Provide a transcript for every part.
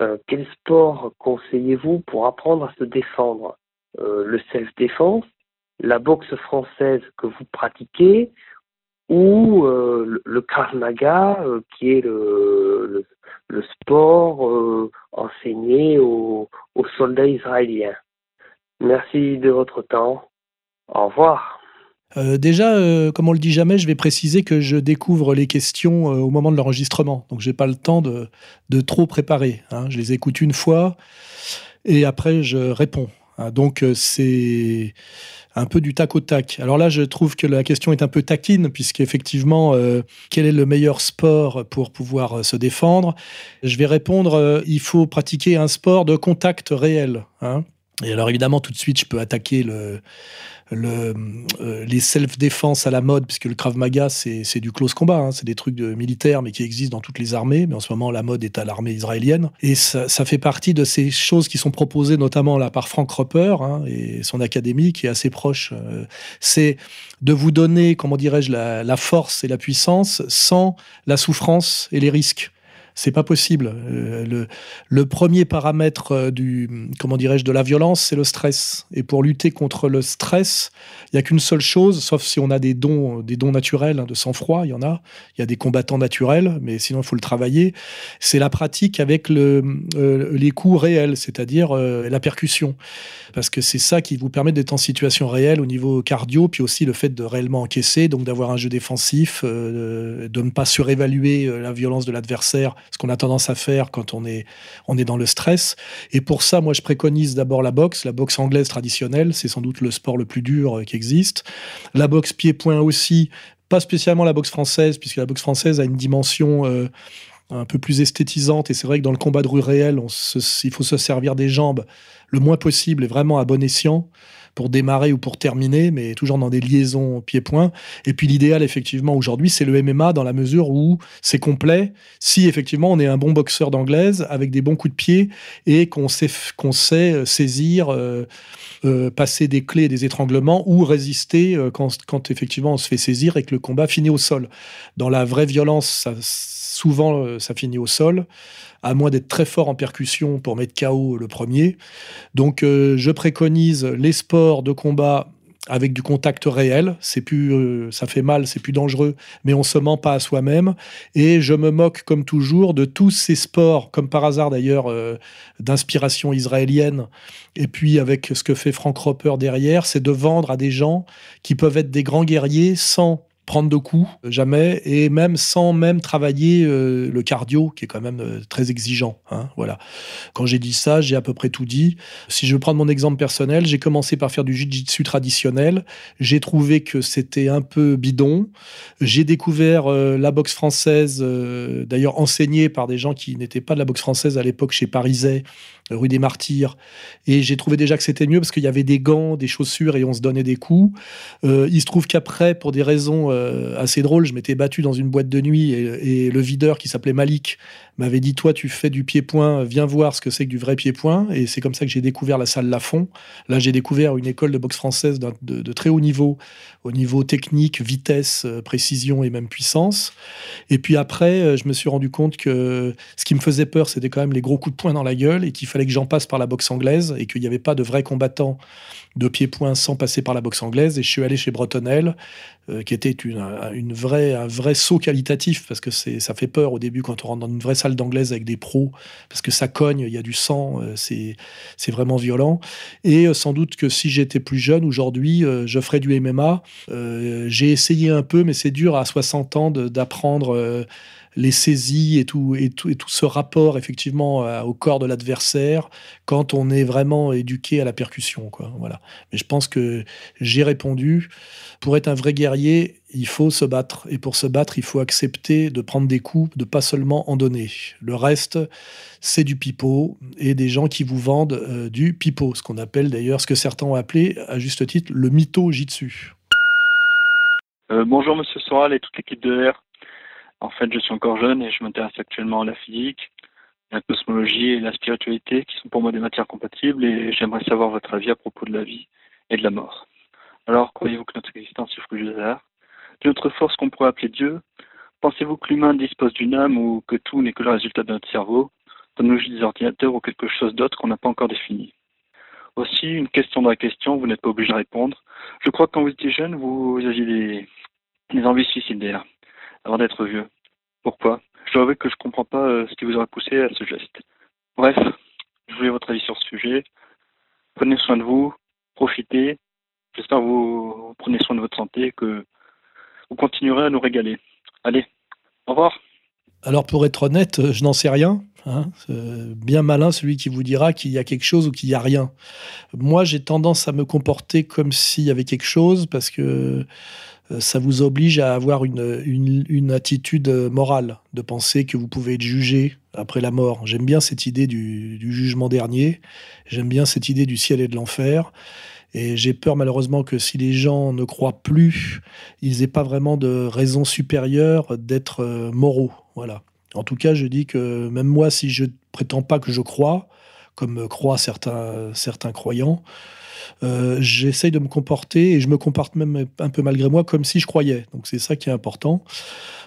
Euh, quel sport conseillez-vous pour apprendre à se défendre? Euh, Le self-défense, la boxe française que vous pratiquez ou euh, le, Krav Maga qui est le, sport enseigné aux soldats israéliens? Merci de votre temps. Au revoir. Euh, déjà, euh, comme on le dit jamais, je vais préciser que je découvre les questions euh, au moment de l'enregistrement. Donc, j'ai pas le temps de, trop préparer. Hein. Je les écoute une fois et après, je réponds. Hein. Donc, c'est un peu du tac au tac. Alors là, je trouve que la question est un peu taquine, puisqu'effectivement, quel est le meilleur sport pour pouvoir se défendre? Je vais répondre, il faut pratiquer un sport de contact réel. Hein. Et alors évidemment, tout de suite, je peux attaquer le, le, euh, les self-défense à la mode, puisque le Krav Maga, c'est du close combat, hein, c'est des trucs de militaires, mais qui existent dans toutes les armées. Mais en ce moment, la mode est à l'armée israélienne. Et ça, ça, fait partie de ces choses qui sont proposées notamment là par Frank Roper hein, et son académie, qui est assez proche. Euh, c'est de vous donner, comment dirais-je, la force et la puissance sans la souffrance et les risques. C'est pas possible. Euh, le, premier paramètre euh, du, comment dirais-je, de la violence, c'est le stress. Et pour lutter contre le stress, il y a qu'une seule chose, sauf si on a des dons, des dons naturels, hein, de sang-froid, il y en a. Il y a des combattants naturels, mais sinon il faut le travailler. C'est la pratique avec euh, les coups réels, c'est-à-dire la percussion, parce que c'est ça qui vous permet d'être en situation réelle au niveau cardio, puis aussi le fait de réellement encaisser, donc d'avoir un jeu défensif, de ne pas surévaluer la violence de l'adversaire ce qu'on a tendance à faire quand on est, on est dans le stress. Et pour ça, moi, je préconise d'abord la boxe, la boxe anglaise traditionnelle, c'est sans doute le sport le plus dur euh, qui existe. La boxe pied-point aussi, pas spécialement la boxe française, puisque la boxe française a une dimension euh, un peu plus esthétisante. Et c'est vrai que dans le combat de rue réel, il faut se servir des jambes le moins possible et vraiment à bon escient pour démarrer ou pour terminer, mais toujours dans des liaisons pied-point. Et puis l'idéal, effectivement, aujourd'hui, c'est le MMA dans la mesure où c'est complet. Si effectivement on est un bon boxeur d'anglaise avec des bons coups de pied et qu'on sait, qu'on sait euh, saisir, euh, euh, passer des clés et des étranglements ou résister quand, quand effectivement on se fait saisir et que le combat finit au sol. Dans la vraie violence, ça, souvent ça finit au sol à moins d'être très fort en percussion pour mettre KO le premier. Donc euh, je préconise les sports de combat avec du contact réel, c'est plus, euh, ça fait mal, c'est plus dangereux, mais on se ment pas à soi-même. Et je me moque comme toujours de tous ces sports, comme par hasard d'ailleurs, euh, d'inspiration israélienne. Et puis avec ce que fait Frank Roper derrière, c'est de vendre à des gens qui peuvent être des grands guerriers sans prendre de coups, jamais, et même sans même travailler euh, le cardio, qui est quand même euh, très exigeant. Hein, voilà. Quand j'ai dit ça, j'ai à peu près tout dit. Si je veux prendre mon exemple personnel, j'ai commencé par faire du jiu-jitsu traditionnel. J'ai trouvé que c'était un peu bidon. J'ai découvert euh, la boxe française, d'ailleurs enseignée par des gens qui n'étaient pas de la boxe française à l'époque chez Pariset, rue des Martyrs. Et j'ai trouvé déjà que c'était mieux parce qu'il y avait des gants, des chaussures et on se donnait des coups. il se trouve qu'après, pour des raisons euh, assez drôle. Je m'étais battu dans une boîte de nuit et, le videur qui s'appelait Malik m'avait dit Toi, tu fais du pied-point, viens voir ce que c'est que du vrai pied-point. Et c'est comme ça que j'ai découvert la salle Lafont. Là, j'ai découvert une école de boxe française de, très haut niveau, au niveau technique, vitesse, euh, précision et même puissance. Et puis après, euh, je me suis rendu compte que ce qui me faisait peur, c'était quand même les gros coups de poing dans la gueule et qu'il fallait que j'en passe par la boxe anglaise et qu'il n'y avait pas de vrais combattants de pied-point sans passer par la boxe anglaise. Et je suis allé chez Bretonel, qui était une, un vrai saut qualitatif parce que ça fait peur au début quand on rentre dans une vraie salle d'anglaise avec des pros, parce que ça cogne, il y a du sang, euh, c'est, vraiment violent. Et euh, sans doute que si j'étais plus jeune aujourd'hui, euh, je ferais du MMA. j'ai essayé un peu, mais c'est dur à 60 ans d'apprendre les saisies et tout, et tout, et tout ce rapport effectivement au corps de l'adversaire quand on est vraiment éduqué à la percussion. Quoi. Voilà. Mais je pense que j'ai répondu. Pour être un vrai guerrier, il faut se battre. Et pour se battre, il faut accepter de prendre des coups, de pas seulement en donner. Le reste, c'est du pipeau et des gens qui vous vendent euh, du pipeau, ce qu'on appelle d'ailleurs, ce que certains ont appelé, à juste titre, le mytho jitsu. Euh, bonjour Monsieur Soral et toute l'équipe de R. En fait, je suis encore jeune et je m'intéresse actuellement à la physique, la cosmologie et la spiritualité, qui sont pour moi des matières compatibles, et j'aimerais savoir votre avis à propos de la vie et de la mort. Alors, croyez-vous que notre existence souffre du hasard? D'une autre force qu'on pourrait appeler Dieu Pensez-vous que l'humain dispose d'une âme ou que tout n'est que le résultat de notre cerveau, d'un des ordinateurs ou quelque chose d'autre qu'on n'a pas encore défini? Aussi, une question dans la question, vous n'êtes pas obligé de répondre. Je crois que quand vous étiez jeune, vous aviez des, des envies suicidaires avant d'être vieux. Pourquoi? Je dois que je ne comprends pas euh, ce qui vous aurait poussé à ce geste. Bref, je voulais votre avis sur ce sujet. Prenez soin de vous, profitez. J'espère que vous prenez soin de votre santé, que vous continuerez à nous régaler. Allez, au revoir. Alors pour être honnête, euh, je n'en sais rien. Hein. bien malin celui qui vous dira qu'il y a quelque chose ou qu'il n'y a rien. Moi, j'ai tendance à me comporter comme s'il y avait quelque chose parce que euh, ça vous oblige à avoir une, une, attitude morale, de penser que vous pouvez être jugé après la mort. J'aime bien cette idée du, jugement dernier, j'aime bien cette idée du ciel et de l'enfer. Et j'ai peur malheureusement que si les gens ne croient plus, ils n'aient pas vraiment de raison supérieure d'être euh, moraux. Voilà. En tout cas, je dis que même moi, si je prétends pas que je crois, comme croient certains, certains croyants, euh, j'essaye de me comporter et je me comporte même un peu malgré moi comme si je croyais. Donc c'est ça qui est important.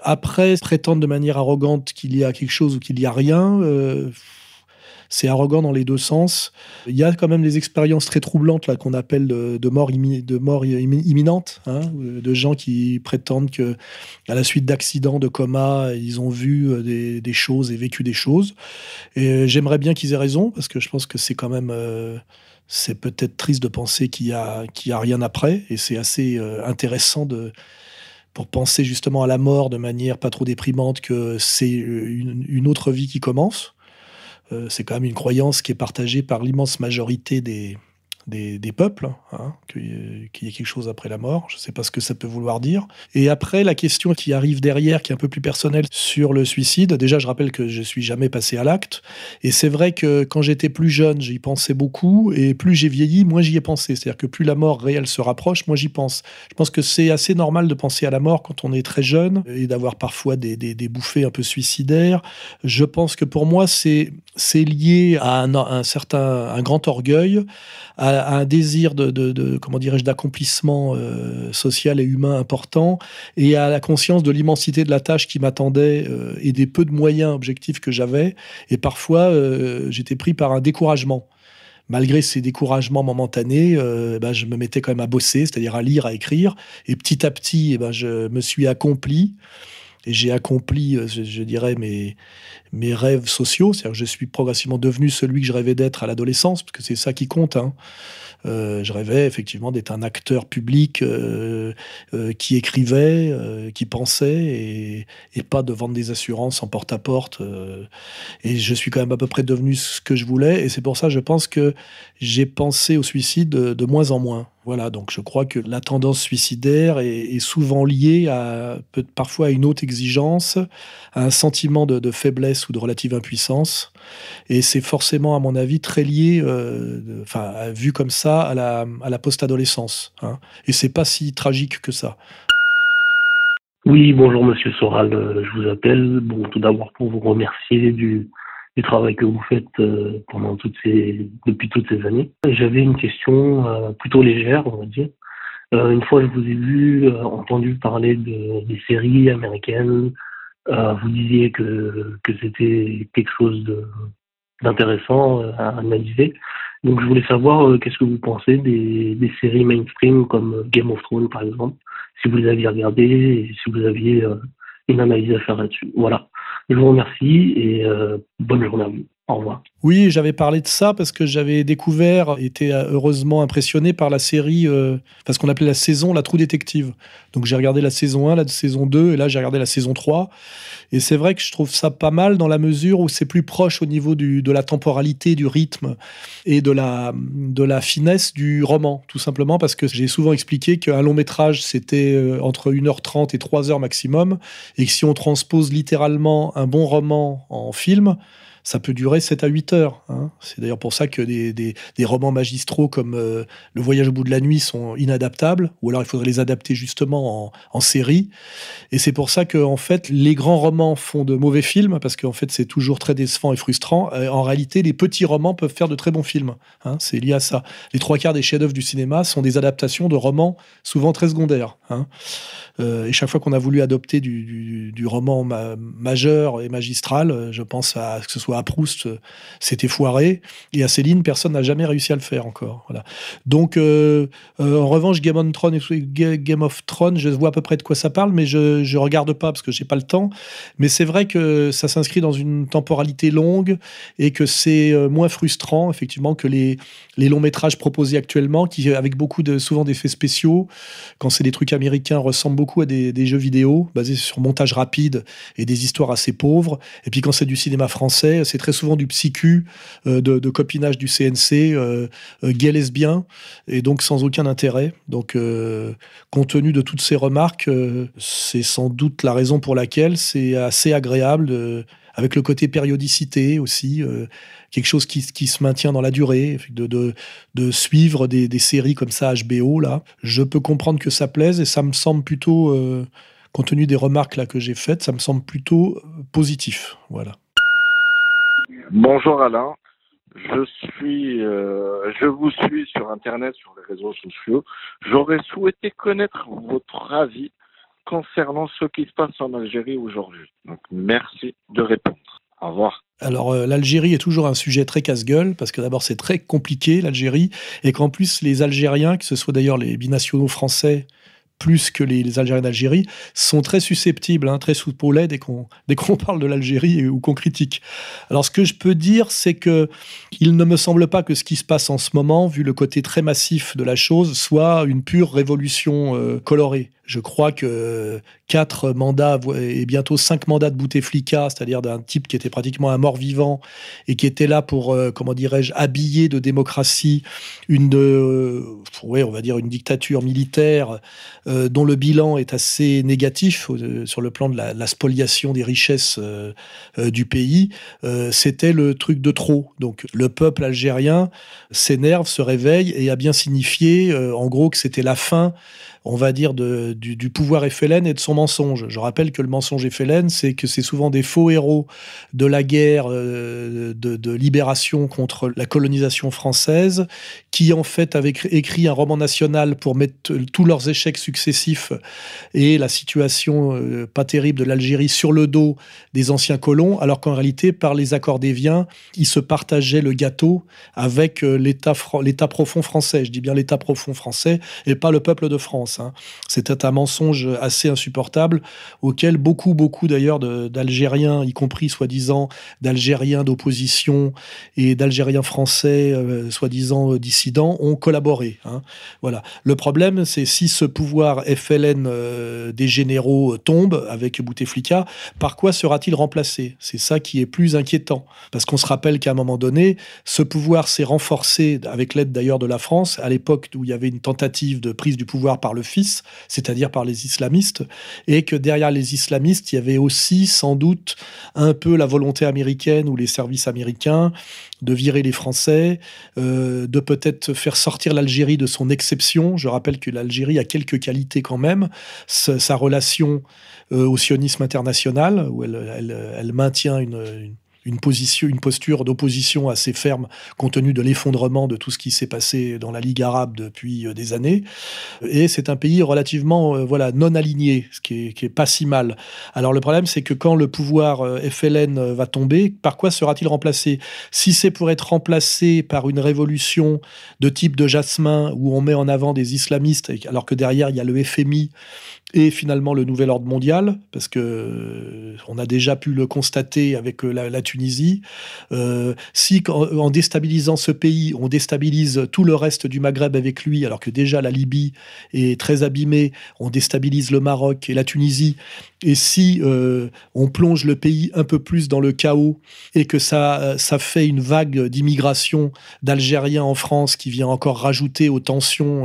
Après, prétendre de manière arrogante qu'il y a quelque chose ou qu'il n'y a rien, euh, c'est arrogant dans les deux sens. Il y a quand même des expériences très troublantes là qu'on appelle de, mort, imminente, hein, de gens qui prétendent que à la suite d'accidents, de coma, ils ont vu euh, des, choses et vécu des choses. Et j'aimerais bien qu'ils aient raison parce que je pense que c'est quand même c'est peut-être triste de penser qu'il y a, qu'il y a rien après, et c'est assez euh, intéressant de, pour penser justement à la mort de manière pas trop déprimante, que c'est une, autre vie qui commence. Euh, c'est quand même une croyance qui est partagée par l'immense majorité des, des, peuples, hein, qu'il y ait quelque chose après la mort. Je ne sais pas ce que ça peut vouloir dire. Et après, la question qui arrive derrière, qui est un peu plus personnelle sur le suicide. Déjà, je rappelle que je suis jamais passé à l'acte. Et c'est vrai que quand j'étais plus jeune, j'y pensais beaucoup. Et plus j'ai vieilli, moins j'y ai pensé. C'est-à-dire que plus la mort réelle se rapproche, moins j'y pense. Je pense que c'est assez normal de penser à la mort quand on est très jeune et d'avoir parfois des, bouffées un peu suicidaires. Je pense que pour moi, c'est lié à un, un certain, un grand orgueil, à un désir de, comment dirais-je d'accomplissement euh, social et humain important et à la conscience de l'immensité de la tâche qui m'attendait euh, et des peu de moyens objectifs que j'avais. Et parfois euh, j'étais pris par un découragement. Malgré ces découragements momentanés, ben, je me mettais quand même à bosser, c'est-à-dire à lire, à écrire. Et petit à petit, eh ben, je me suis accompli et j'ai accompli, je, dirais, mes, mes rêves sociaux. C'est-à-dire que je suis progressivement devenu celui que je rêvais d'être à l'adolescence, parce que c'est ça qui compte. Hein. Euh, je rêvais effectivement d'être un acteur public euh, euh, qui écrivait, qui pensait, et, et, pas de vendre des assurances en porte-à-porte. et je suis quand même à peu près devenu ce que je voulais, et c'est pour ça, je pense que j'ai pensé au suicide de, moins en moins. Voilà, donc je crois que la tendance suicidaire est, souvent liée à parfois à une haute exigence, à un sentiment de, faiblesse ou de relative impuissance, et c'est forcément, à mon avis, très lié, enfin vu comme ça, à la, à post-adolescence. Hein. Et c'est pas si tragique que ça. Oui, bonjour Monsieur Soral, euh, je vous appelle. Bon, tout d'abord pour vous remercier du, du travail que vous faites euh, pendant toutes ces, depuis toutes ces années. J'avais une question euh, plutôt légère, on va dire. une fois, je vous ai vu, entendu parler de, des séries américaines. vous disiez que, que c'était quelque chose d'intéressant à analyser. Donc je voulais savoir euh, qu'est-ce que vous pensez des, des, séries mainstream comme euh, Game of Thrones par exemple, si vous les aviez regardées et si vous aviez euh, une analyse à faire là-dessus. Voilà. Je vous remercie et Bonne journée à vous. Au revoir. Oui, j'avais parlé de ça parce que j'avais découvert, été euh, heureusement impressionné par la série, euh, parce qu'on appelait la saison La Trou Détective. Donc j'ai regardé la saison 1, la saison 2, et là j'ai regardé la saison 3. Et c'est vrai que je trouve ça pas mal dans la mesure où c'est plus proche au niveau du, de la temporalité, du rythme et de la, de la finesse du roman, tout simplement parce que j'ai souvent expliqué qu'un long métrage c'était euh, entre 1h30 et 3h maximum, et que si on transpose littéralement un bon roman en film, ça peut durer 7 à 8 heures. Hein. C'est d'ailleurs pour ça que des, romans magistraux comme euh, Le Voyage au bout de la nuit sont inadaptables, ou alors il faudrait les adapter justement en, série. Et c'est pour ça que en fait, les grands romans font de mauvais films, parce qu'en fait, c'est toujours très décevant et frustrant. en réalité, les petits romans peuvent faire de très bons films. Hein. C'est lié à ça. Les trois quarts des chefs-d'œuvre du cinéma sont des adaptations de romans souvent très secondaires. Hein. Euh, et chaque fois qu'on a voulu adopter du, roman majeur et magistral, euh, je pense à que ce soit à Proust, euh, c'était foiré, et à Céline, personne n'a jamais réussi à le faire encore. Voilà. Donc, en revanche, Game of Thrones, je vois à peu près de quoi ça parle, mais je ne regarde pas parce que j'ai pas le temps. Mais c'est vrai que ça s'inscrit dans une temporalité longue et que c'est moins frustrant, effectivement, que les, les longs métrages proposés actuellement, qui avec beaucoup de souvent d'effets spéciaux, quand c'est des trucs américains, ressemblent beaucoup à des, jeux vidéo basés sur montage rapide et des histoires assez pauvres. Et puis quand c'est du cinéma français, c'est très souvent du psychu, euh, de, copinage du CNC, euh, euh, gay lesbien, et donc sans aucun intérêt. Donc, compte tenu de toutes ces remarques, c'est sans doute la raison pour laquelle c'est assez agréable avec le côté périodicité aussi, quelque chose qui, se maintient dans la durée, de, suivre des, séries comme ça HBO là. Je peux comprendre que ça plaise et ça me semble plutôt, compte tenu des remarques là que j'ai faites, ça me semble plutôt positif. Voilà. Bonjour Alain. Je suis, je vous suis sur Internet, sur les réseaux sociaux. J'aurais souhaité connaître votre avis concernant ce qui se passe en Algérie aujourd'hui. Merci de répondre. Au revoir. Alors euh, l'Algérie est toujours un sujet très casse-gueule parce que d'abord c'est très compliqué l'Algérie et qu'en plus les Algériens, que ce soit d'ailleurs les binationaux français plus que les, Algériens d'Algérie, sont très susceptibles, hein, très sous lait dès qu'on parle de l'Algérie ou qu'on critique. Alors ce que je peux dire, c'est que il ne me semble pas que ce qui se passe en ce moment, vu le côté très massif de la chose, soit une pure révolution euh, colorée. Je crois que quatre mandats et bientôt cinq mandats de Bouteflika, c'est-à-dire d'un type qui était pratiquement un mort-vivant et qui était là pour, euh, comment dirais-je, habiller de démocratie une, euh, on va dire une dictature militaire euh, dont le bilan est assez négatif sur le plan de la, spoliation des richesses du pays. C'était le truc de trop. Donc le peuple algérien s'énerve, se réveille et a bien signifié, en gros, que c'était la fin on va dire, du, pouvoir FLN et de son mensonge. Je rappelle que le mensonge FLN, c'est que c'est souvent des faux héros de la guerre euh, de, libération contre la colonisation française, qui en fait avaient écrit un roman national pour mettre tous leurs échecs successifs et la situation euh, pas terrible de l'Algérie sur le dos des anciens colons, alors qu'en réalité, par les accords d'Évian, ils se partageaient le gâteau avec euh, l'État profond français. Je dis bien l'État profond français et pas le peuple de France. Hein. C'était un mensonge assez insupportable auquel beaucoup, beaucoup d'ailleurs d'Algériens, y compris soi-disant d'Algériens d'opposition et d'Algériens français, euh, soi-disant dissidents, ont collaboré. Hein. Voilà. Le problème, c'est si ce pouvoir FLN euh, des généraux tombe avec Bouteflika, par quoi sera-t-il remplacé? C'est ça qui est plus inquiétant. Parce qu'on se rappelle qu'à un moment donné, ce pouvoir s'est renforcé, avec l'aide d'ailleurs de la France, à l'époque où il y avait une tentative de prise du pouvoir par le fils, c'est-à-dire par les islamistes, et que derrière les islamistes, il y avait aussi sans doute un peu la volonté américaine ou les services américains de virer les Français, euh, de peut-être faire sortir l'Algérie de son exception. Je rappelle que l'Algérie a quelques qualités quand même. Sa, relation euh, au sionisme international, où elle, maintient une une position, une posture d'opposition assez ferme compte tenu de l'effondrement de tout ce qui s'est passé dans la Ligue arabe depuis euh, des années. Et c'est un pays relativement euh, voilà non aligné, ce qui est, pas si mal. Alors le problème, c'est que quand le pouvoir euh, FLN va tomber, par quoi sera-t-il remplacé? Si c'est pour être remplacé par une révolution de type de Jasmin où on met en avant des islamistes, alors que derrière il y a le FMI et finalement le nouvel ordre mondial, parce que euh, on a déjà pu le constater avec euh, la, Tunisie. Euh, si en, déstabilisant ce pays, on déstabilise tout le reste du Maghreb avec lui, alors que déjà la Libye est très abîmée, on déstabilise le Maroc et la Tunisie, et si on plonge le pays un peu plus dans le chaos et que ça, ça fait une vague d'immigration d'Algériens en France qui vient encore rajouter aux tensions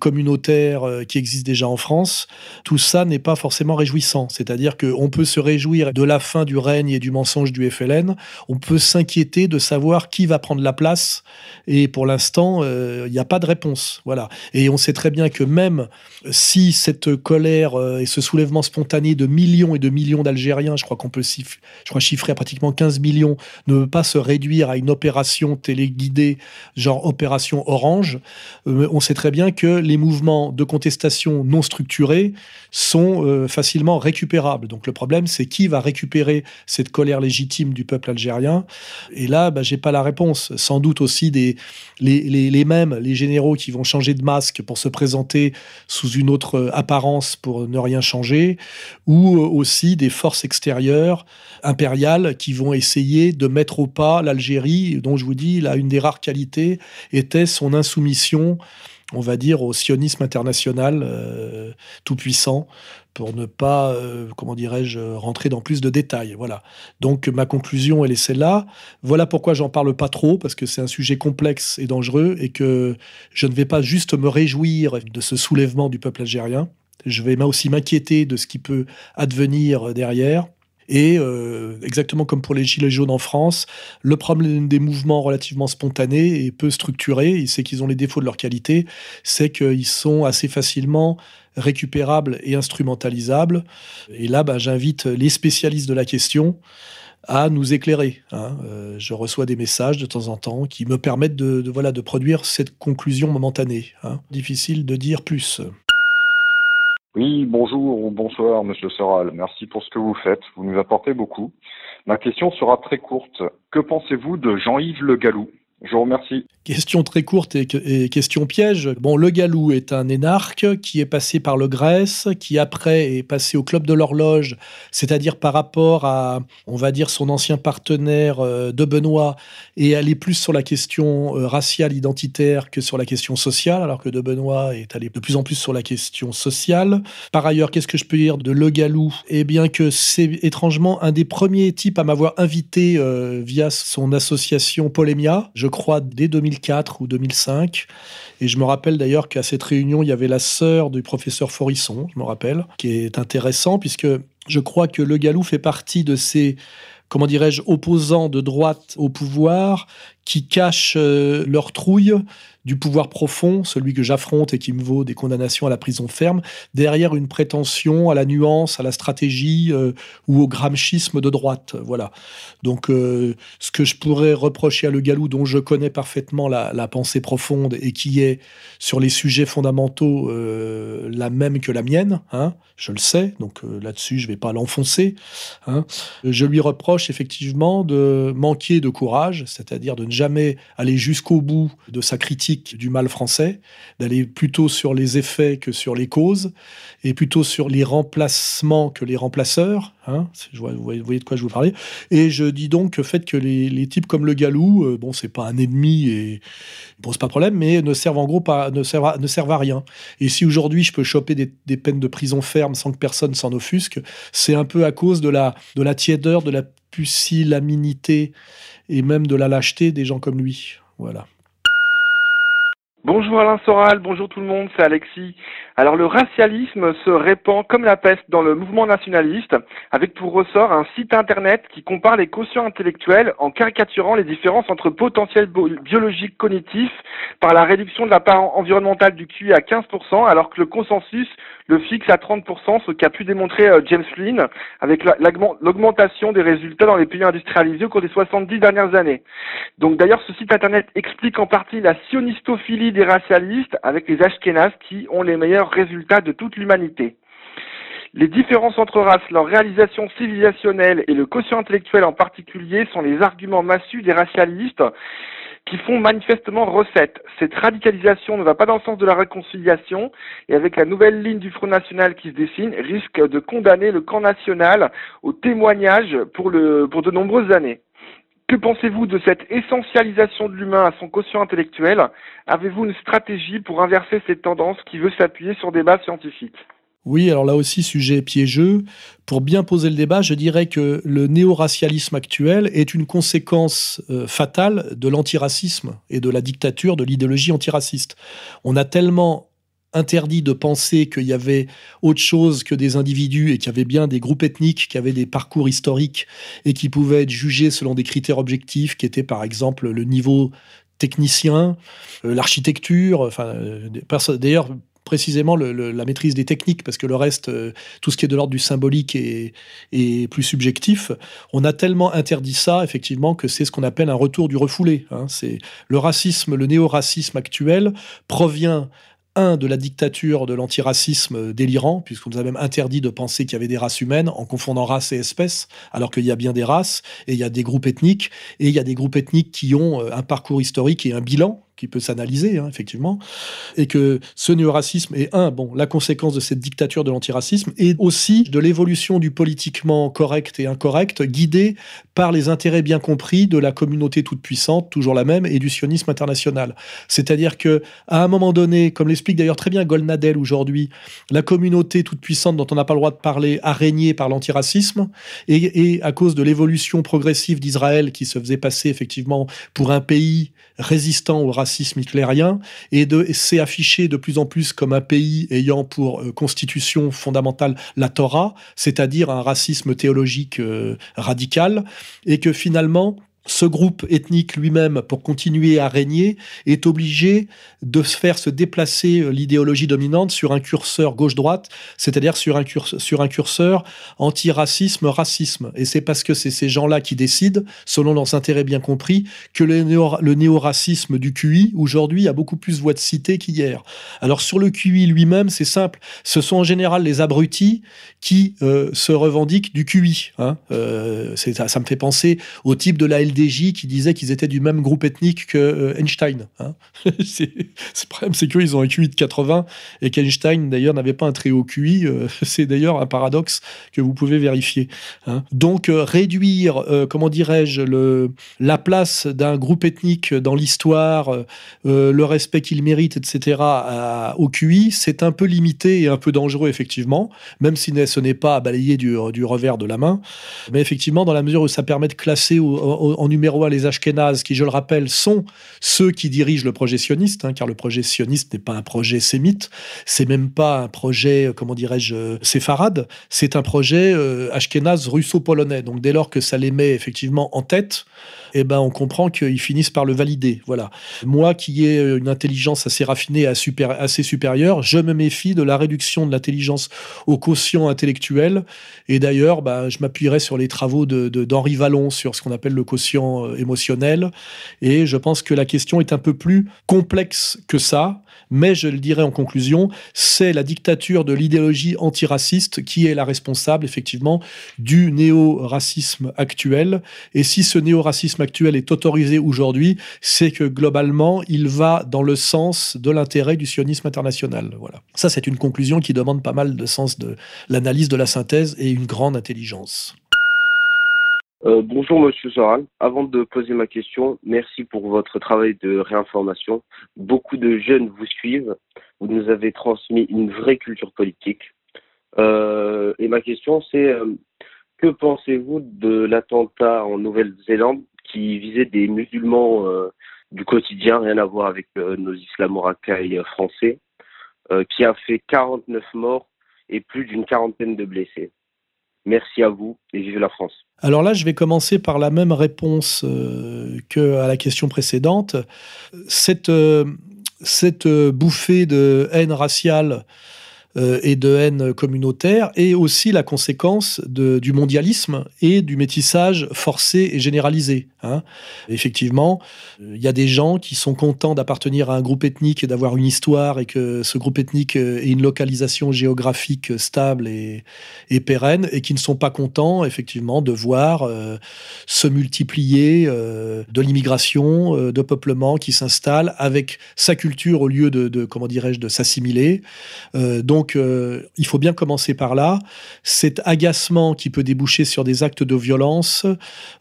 communautaires qui existent déjà en France, tout ça n'est pas forcément réjouissant. C'est-à-dire qu'on peut se réjouir de la fin du règne et du mensonge du FLN, on peut s'inquiéter de savoir qui va prendre la place, et pour l'instant, euh, il n'y a pas de réponse. Voilà. Et on sait très bien que même si cette colère euh, et ce soulèvement spontané de millions et de millions d'Algériens, je crois qu'on peut chiffrer à pratiquement 15 millions, ne veut pas se réduire à une opération téléguidée, genre opération Orange, euh, on sait très bien que les mouvements de contestation non structurés sont euh, facilement récupérables. Donc le problème, c'est qui va récupérer cette colère légitime du peuple algérien? Et là, bah, j'ai pas la réponse. Sans doute aussi des, les, les, mêmes, les généraux qui vont changer de masque pour se présenter sous une autre euh, apparence pour ne rien changer, ou euh, aussi des forces extérieures impériales qui vont essayer de mettre au pas l'Algérie, dont je vous dis, là, une des rares qualités était son insoumission on va dire, au sionisme international euh, tout puissant, pour ne pas, euh, comment dirais-je, rentrer dans plus de détails. Voilà. Donc ma conclusion, elle est celle-là. Voilà pourquoi j'en parle pas trop, parce que c'est un sujet complexe et dangereux, et que je ne vais pas juste me réjouir de ce soulèvement du peuple algérien. Je vais aussi m'inquiéter de ce qui peut advenir derrière. Et euh, exactement comme pour les Gilets jaunes en France, le problème des mouvements relativement spontanés et peu structurés, c'est qu'ils ont les défauts de leur qualité, c'est qu'ils sont assez facilement récupérables et instrumentalisables. Et là, bah, j'invite les spécialistes de la question à nous éclairer. Hein. Euh, je reçois des messages de temps en temps qui me permettent de, voilà, de produire cette conclusion momentanée. Hein. Difficile de dire plus. Oui, bonjour ou bonsoir, monsieur Soral. Merci pour ce que vous faites. Vous nous apportez beaucoup. Ma question sera très courte. Que pensez-vous de Jean-Yves Le Gallou? Je vous remercie. Question très courte et, question piège. Bon, le Galou est un énarque qui est passé par le Grèce, qui après est passé au club de l'horloge, c'est-à-dire par rapport à, on va dire, son ancien partenaire euh, de Benoît, et aller plus sur la question euh, raciale identitaire que sur la question sociale, alors que de Benoît est allé de plus en plus sur la question sociale. Par ailleurs, qu'est-ce que je peux dire de Le Galou? Eh bien que c'est étrangement un des premiers types à m'avoir invité euh, via son association Polémia. Crois, dès 2004 ou 2005. Et je me rappelle d'ailleurs qu'à cette réunion, il y avait la sœur du professeur Forisson, je me rappelle, qui est intéressant, puisque je crois que Le Galou fait partie de ces comment dirais-je, opposants de droite au pouvoir qui cachent euh, leur trouille du pouvoir profond, celui que j'affronte et qui me vaut des condamnations à la prison ferme, derrière une prétention à la nuance, à la stratégie euh, ou au gramschisme de droite. Voilà. Donc, euh, ce que je pourrais reprocher à Le Galou, dont je connais parfaitement la, pensée profonde et qui est sur les sujets fondamentaux la même que la mienne, hein, je le sais, donc là-dessus, je ne vais pas l'enfoncer. Hein, je lui reproche effectivement de manquer de courage, c'est-à-dire de ne jamais aller jusqu'au bout de sa critique du mal français, d'aller plutôt sur les effets que sur les causes, et plutôt sur les remplacements que les remplaceurs. Hein, vous voyez de quoi je vous parlais. Et je dis donc le fait que les, types comme le Galou, euh, bon, c'est pas un ennemi et ne pose pas problème, mais ne servent en gros pas, ne servent à, ne servent à rien. Et si aujourd'hui je peux choper des, des, peines de prison ferme sans que personne s'en offusque, c'est un peu à cause de la, de la tiédeur, de la pusillanimité et même de la lâcheté des gens comme lui. Voilà. Bonjour Alain Soral, bonjour tout le monde, c'est Alexis. Alors le racialisme se répand comme la peste dans le mouvement nationaliste, avec pour ressort un site internet qui compare les quotients intellectuels en caricaturant les différences entre potentiels biologiques cognitifs par la réduction de la part environnementale du QI à 15%, alors que le consensus le fixe à 30%, ce qu'a pu démontrer euh, James Flynn avec l'augmentation des résultats dans les pays industrialisés au cours des 70 dernières années. Donc d'ailleurs, ce site internet explique en partie la sionistophilie des racialistes avec les Ashkénazes qui ont les meilleurs résultats de toute l'humanité. Les différences entre races, leur réalisation civilisationnelle et le quotient intellectuel en particulier sont les arguments massus des racialistes qui font manifestement recette. Cette radicalisation ne va pas dans le sens de la réconciliation et avec la nouvelle ligne du Front National qui se dessine, risque de condamner le camp national au témoignage pour de nombreuses années. Que pensez-vous de cette essentialisation de l'humain à son quotient intellectuel? Avez-vous une stratégie pour inverser cette tendance qui veut s'appuyer sur des bases scientifiques? Oui, alors là aussi, sujet piégeux. Pour bien poser le débat, je dirais que le néo-racialisme actuel est une conséquence euh, fatale de l'antiracisme et de la dictature de l'idéologie antiraciste. On a tellement interdit de penser qu'il y avait autre chose que des individus et qu'il y avait bien des groupes ethniques qui avaient des parcours historiques et qui pouvaient être jugés selon des critères objectifs qui étaient par exemple le niveau technicien, euh, l'architecture, enfin, euh, d'ailleurs, précisément la maîtrise des techniques, parce que le reste, euh, tout ce qui est de l'ordre du symbolique est, plus subjectif. On a tellement interdit ça, effectivement, que c'est ce qu'on appelle un retour du refoulé. Hein. C'est le racisme, le néo-racisme actuel provient un, de la dictature de l'antiracisme délirant, puisqu'on nous a même interdit de penser qu'il y avait des races humaines en confondant race et espèce, alors qu'il y a bien des races, et il y a des groupes ethniques, et il y a des groupes ethniques qui ont euh, un parcours historique et un bilan, qui peut s'analyser, hein, effectivement, et que ce néo-racisme est, un, bon, la conséquence de cette dictature de l'antiracisme, et aussi de l'évolution du politiquement correct et incorrect, guidé par les intérêts bien compris de la communauté toute puissante, toujours la même, et du sionisme international. C'est-à-dire que, à un moment donné, comme l'explique d'ailleurs très bien Golnadel aujourd'hui, la communauté toute puissante dont on n'a pas le droit de parler a régné par l'antiracisme, et, et à cause de l'évolution progressive d'Israël qui se faisait passer effectivement pour un pays résistant au racisme hitlérien et de s'est affiché de plus en plus comme un pays ayant pour euh, constitution fondamentale la Torah, c'est-à-dire un racisme théologique euh, radical, et que finalement ce groupe ethnique lui-même, pour continuer à régner, est obligé de faire se déplacer euh, l'idéologie dominante sur un curseur gauche-droite, c'est-à-dire sur un, curseur, sur un curseur anti-racisme, racisme. Et c'est parce que c'est ces gens-là qui décident, selon leurs intérêts bien compris, que le, néo-racisme du QI, aujourd'hui, a beaucoup plus voix de cité qu'hier. Alors sur le QI lui-même, c'est simple. Ce sont en général les abrutis qui euh, se revendiquent du QI. Hein. Euh, ça, ça, me fait penser au type de la LD qui disaient qu'ils étaient du même groupe ethnique que euh, Einstein. Hein. le problème, c'est qu'ils ont un QI de 80 et qu'Einstein, d'ailleurs, n'avait pas un très haut QI. Euh, c'est d'ailleurs un paradoxe que vous pouvez vérifier. Hein. Donc, euh, réduire, comment dirais-je, le, la place d'un groupe ethnique dans l'histoire, le respect qu'il mérite, etc., au QI, c'est un peu limité et un peu dangereux, effectivement, même si ce n'est pas à balayer du, du revers de la main. Mais effectivement, dans la mesure où ça permet de classer en numéro un les Ashkénazes, qui, je le rappelle, sont ceux qui dirigent le projet sioniste, hein, car le projet sioniste n'est pas un projet sémite, c'est même pas un projet, euh, comment dirais-je, séfarade, c'est un projet euh, ashkénaze russo-polonais. Donc dès lors que ça les met effectivement en tête, eh ben, on comprend qu'ils finissent par le valider. Voilà. Moi, qui ai une intelligence assez raffinée, assez supérieure, je me méfie de la réduction de l'intelligence au quotient intellectuel. Et d'ailleurs, bah, je m'appuierai sur les travaux d'Henri de, Vallon sur ce qu'on appelle le quotient euh, émotionnel. Et je pense que la question est un peu plus complexe que ça. Mais je le dirais en conclusion, c'est la dictature de l'idéologie antiraciste qui est la responsable, effectivement, du néo-racisme actuel. Et si ce néo-racisme actuel est autorisé aujourd'hui, c'est que globalement, il va dans le sens de l'intérêt du sionisme international. Voilà. Ça, c'est une conclusion qui demande pas mal de sens de l'analyse de la synthèse et une grande intelligence. Euh, bonjour Monsieur Soral. Avant de poser ma question, merci pour votre travail de réinformation. Beaucoup de jeunes vous suivent. Vous nous avez transmis une vraie culture politique. Euh, et ma question, c'est euh, que pensez-vous de l'attentat en Nouvelle-Zélande qui visait des musulmans du quotidien, rien à voir avec nos islamo-racailles français, qui a fait 49 morts et plus d'une quarantaine de blessés? Merci à vous et vive la France. Alors là, je vais commencer par la même réponse euh, que à la question précédente. Cette, euh, cette bouffée de haine raciale euh, et de haine communautaire, et aussi la conséquence de, du mondialisme et du métissage forcé et généralisé. Hein. Effectivement, il y a des gens qui sont contents d'appartenir à un groupe ethnique et d'avoir une histoire et que ce groupe ethnique ait une localisation géographique stable et, et pérenne, et qui ne sont pas contents, effectivement, de voir euh, se multiplier euh, de l'immigration, euh, de peuplement qui s'installe avec sa culture au lieu de, de comment dirais-je, de s'assimiler. donc donc, euh, il faut bien commencer par là. Cet agacement qui peut déboucher sur des actes de violence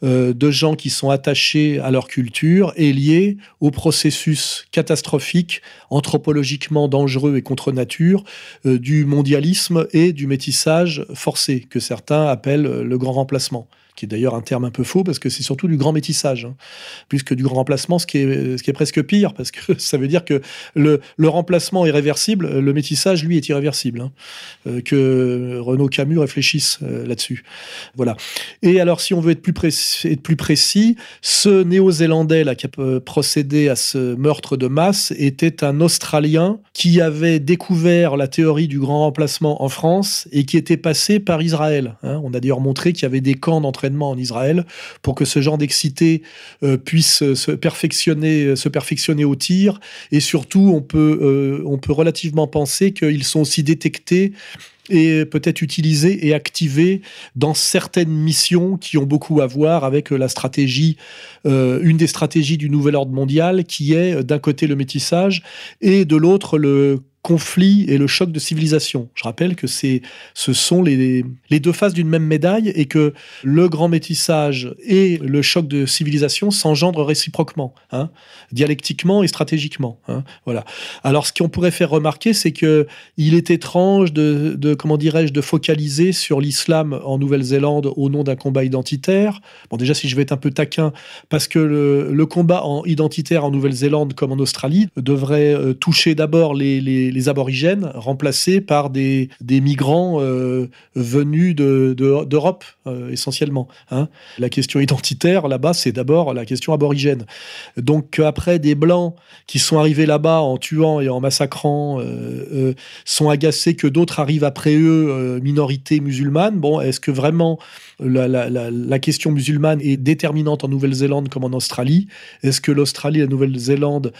euh, de gens qui sont attachés à leur culture est lié au processus catastrophique, anthropologiquement dangereux et contre nature euh, du mondialisme et du métissage forcé que certains appellent le grand remplacement qui est d'ailleurs un terme un peu faux parce que c'est surtout du grand métissage, hein, puisque du grand remplacement, ce qui, est, ce qui est presque pire, parce que ça veut dire que le, le remplacement est réversible, le métissage, lui, est irréversible. Hein, euh, que Renaud Camus réfléchisse euh, là-dessus. Voilà. Et alors, si on veut être plus précis, être plus précis ce Néo-Zélandais qui a procédé à ce meurtre de masse était un Australien qui avait découvert la théorie du grand remplacement en France et qui était passé par Israël. Hein. On a d'ailleurs montré qu'il y avait des camps d'entraînement en Israël pour que ce genre d'excité euh, puisse se perfectionner, se perfectionner au tir. Et surtout, on peut, euh, on peut relativement penser qu'ils sont aussi détectés et peut-être utilisés et activés dans certaines missions qui ont beaucoup à voir avec la stratégie, euh, une des stratégies du nouvel ordre mondial, qui est d'un côté le métissage et de l'autre le conflit et le choc de civilisation. Je rappelle que c'est, ce sont les, les deux faces d'une même médaille et que le grand métissage et le choc de civilisation s'engendrent réciproquement, hein, dialectiquement et stratégiquement. Hein, voilà. Alors, ce qu'on pourrait faire remarquer, c'est que il est étrange de, comment dirais-je, de focaliser sur l'islam en Nouvelle-Zélande au nom d'un combat identitaire. Bon, déjà, si je vais être un peu taquin, parce que le, combat en identitaire en Nouvelle-Zélande comme en Australie devrait euh, toucher d'abord les les aborigènes remplacés par des, des migrants euh, venus d'Europe, de, euh, essentiellement. Hein. La question identitaire, là-bas, c'est d'abord la question aborigène. Donc, après, des Blancs qui sont arrivés là-bas en tuant et en massacrant euh, sont agacés que d'autres arrivent après eux, minorités musulmanes. Bon, est-ce que vraiment la, question musulmane est déterminante en Nouvelle-Zélande comme en Australie Est-ce que l'Australie et la Nouvelle-Zélande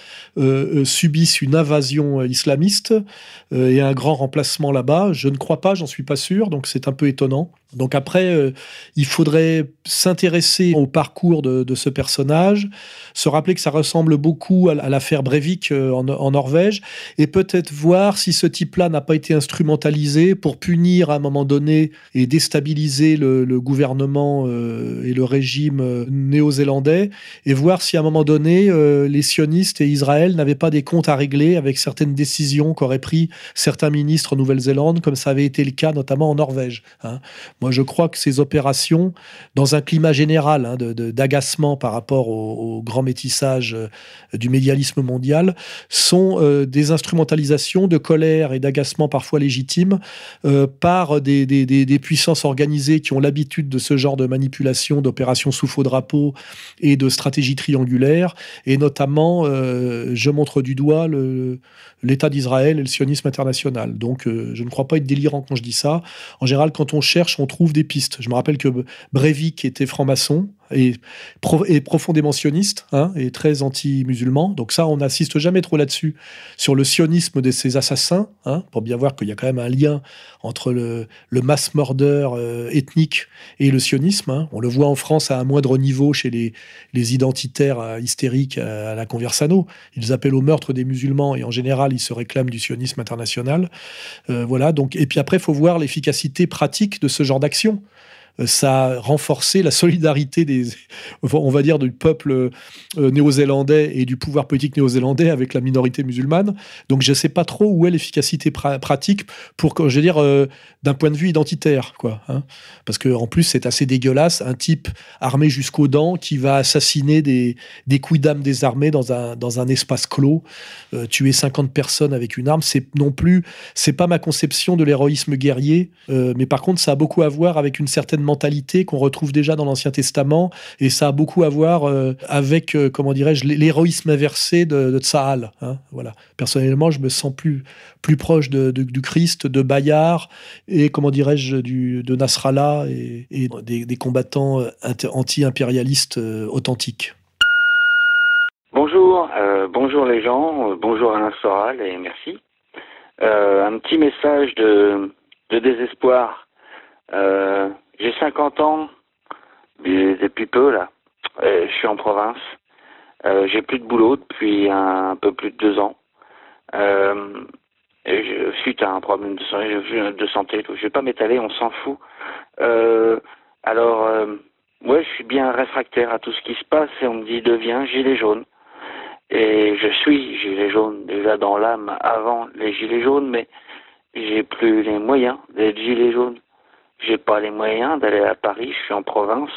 subissent une invasion islamiste euh, et un grand remplacement là-bas? Je ne crois pas, j'en suis pas sûr, donc c'est un peu étonnant. Donc après, euh, il faudrait s'intéresser au parcours de, ce personnage, se rappeler que ça ressemble beaucoup à, l'affaire Breivik euh, en, Norvège, et peut-être voir si ce type-là n'a pas été instrumentalisé pour punir à un moment donné et déstabiliser le, gouvernement euh, et le régime néo-zélandais, et voir si à un moment donné, les sionistes et Israël n'avaient pas des comptes à régler avec certaines décisions qu'auraient pris certains ministres en Nouvelle-Zélande, comme ça avait été le cas notamment en Norvège. Hein. Moi, je crois que ces opérations, dans un climat général hein, d'agacement par rapport au, grand métissage euh, du médialisme mondial, sont euh, des instrumentalisations de colère et d'agacement parfois légitimes euh, par des, des, puissances organisées qui ont l'habitude de ce genre de manipulation, d'opérations sous faux drapeau et de stratégies triangulaires. Et notamment, je montre du doigt l'État d'Israël et le sionisme international. Donc, je ne crois pas être délirant quand je dis ça. En général, quand on cherche, on trouve des pistes. Je me rappelle que Breivik était franc-maçon et, profondément sioniste hein, et très anti-musulman. Donc ça, on n'assiste jamais trop là-dessus sur le sionisme de ces assassins, hein, pour bien voir qu'il y a quand même un lien entre le, le mass murder euh, ethnique et le sionisme. Hein. On le voit en France à un moindre niveau chez les, identitaires euh, hystériques à, la Conversano. Ils appellent au meurtre des musulmans et en général, ils se réclament du sionisme international. Euh, voilà. Donc, et puis après, faut voir l'efficacité pratique de ce genre d'action ça a renforcé la solidarité des, on va dire, du peuple euh, néo-zélandais et du pouvoir politique néo-zélandais avec la minorité musulmane. Donc je ne sais pas trop où est l'efficacité pratique pour, je veux dire, euh, d'un point de vue identitaire, quoi. Hein. Parce que en plus c'est assez dégueulasse, un type armé jusqu'aux dents qui va assassiner des des coups d'âme désarmés dans un dans un espace clos, euh, tuer 50 personnes avec une arme, c'est non plus, c'est pas ma conception de l'héroïsme guerrier, mais par contre ça a beaucoup à voir avec une certaine mentalité qu'on retrouve déjà dans l'Ancien Testament, et ça a beaucoup à voir avec, comment dirais-je, l'héroïsme inversé de, de. Hein, voilà. Personnellement, je me sens plus, proche de, du Christ, de Bayard, et, comment dirais-je, de Nasrallah, et, des, combattants anti-impérialistes authentiques. Bonjour, euh, bonjour les gens, euh, bonjour Alain Soral et merci. Euh, un petit message de désespoir. J'ai 50 ans, depuis peu là. je suis en province. J'ai plus de boulot depuis un, peu plus de deux ans. et je, suite à un problème de santé, de santé je vais pas m'étaler, on s'en fout. alors, ouais, je suis bien réfractaire à tout ce qui se passe et on me dit deviens gilet jaune. Et je suis gilet jaune déjà dans l'âme avant les gilets jaunes, mais j'ai plus les moyens d'être gilet jaune. J'ai pas les moyens d'aller à Paris, je suis en province.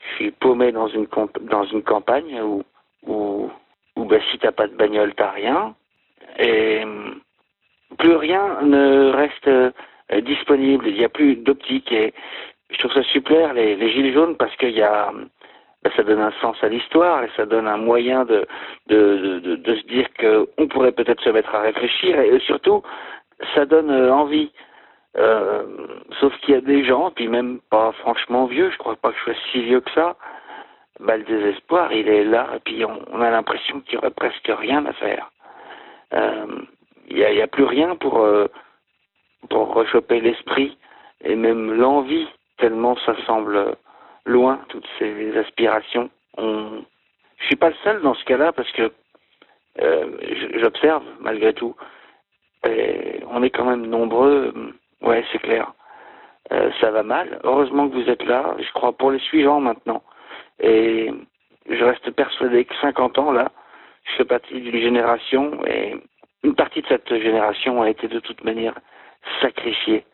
Je suis paumé dans une dans une campagne où où, où ben, si t'as pas de bagnole, t'as rien. Et plus rien ne reste euh, disponible. Il n'y a plus d'optique et je trouve ça super les, les gilets jaunes parce qu'il y a ben, ça donne un sens à l'histoire et ça donne un moyen de, de, de, de se dire qu'on pourrait peut-être se mettre à réfléchir et surtout, ça donne euh, envie. Euh, sauf qu'il y a des gens, puis même pas franchement vieux, je crois pas que je sois si vieux que ça, ben, le désespoir, il est là, et puis on, a l'impression qu'il n'y aurait presque rien à faire. Euh, il n'y a, y a, plus rien pour, euh, pour rechoper l'esprit et même l'envie, tellement ça semble loin toutes ces aspirations. On... Je suis pas le seul dans ce cas-là parce que euh, j'observe malgré tout. On est quand même nombreux. Ouais, c'est clair. Euh, ça va mal. Heureusement que vous êtes là. Je crois pour les suivants maintenant. Et je reste persuadé que 50 ans là, je fais partie d'une génération et une partie de cette génération a été de toute manière sacrifiée.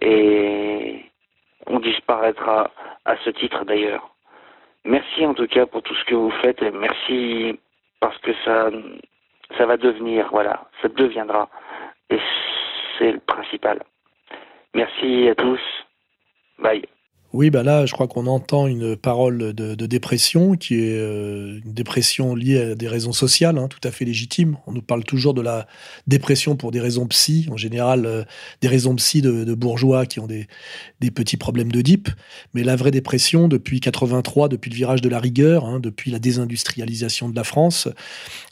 Et on disparaîtra à ce titre d'ailleurs. Merci en tout cas pour tout ce que vous faites et merci parce que ça, ça va devenir, voilà, ça deviendra. Et c'est le principal. Merci à tous. Bye. Oui, bah là, je crois qu'on entend une parole de, de, dépression qui est euh, une dépression liée à des raisons sociales, hein, tout à fait légitimes. On nous parle toujours de la dépression pour des raisons psy, en général euh, des raisons psy de, de, bourgeois qui ont des, des petits problèmes de. Mais la vraie dépression, depuis 83, depuis le virage de la rigueur, hein, depuis la désindustrialisation de la France,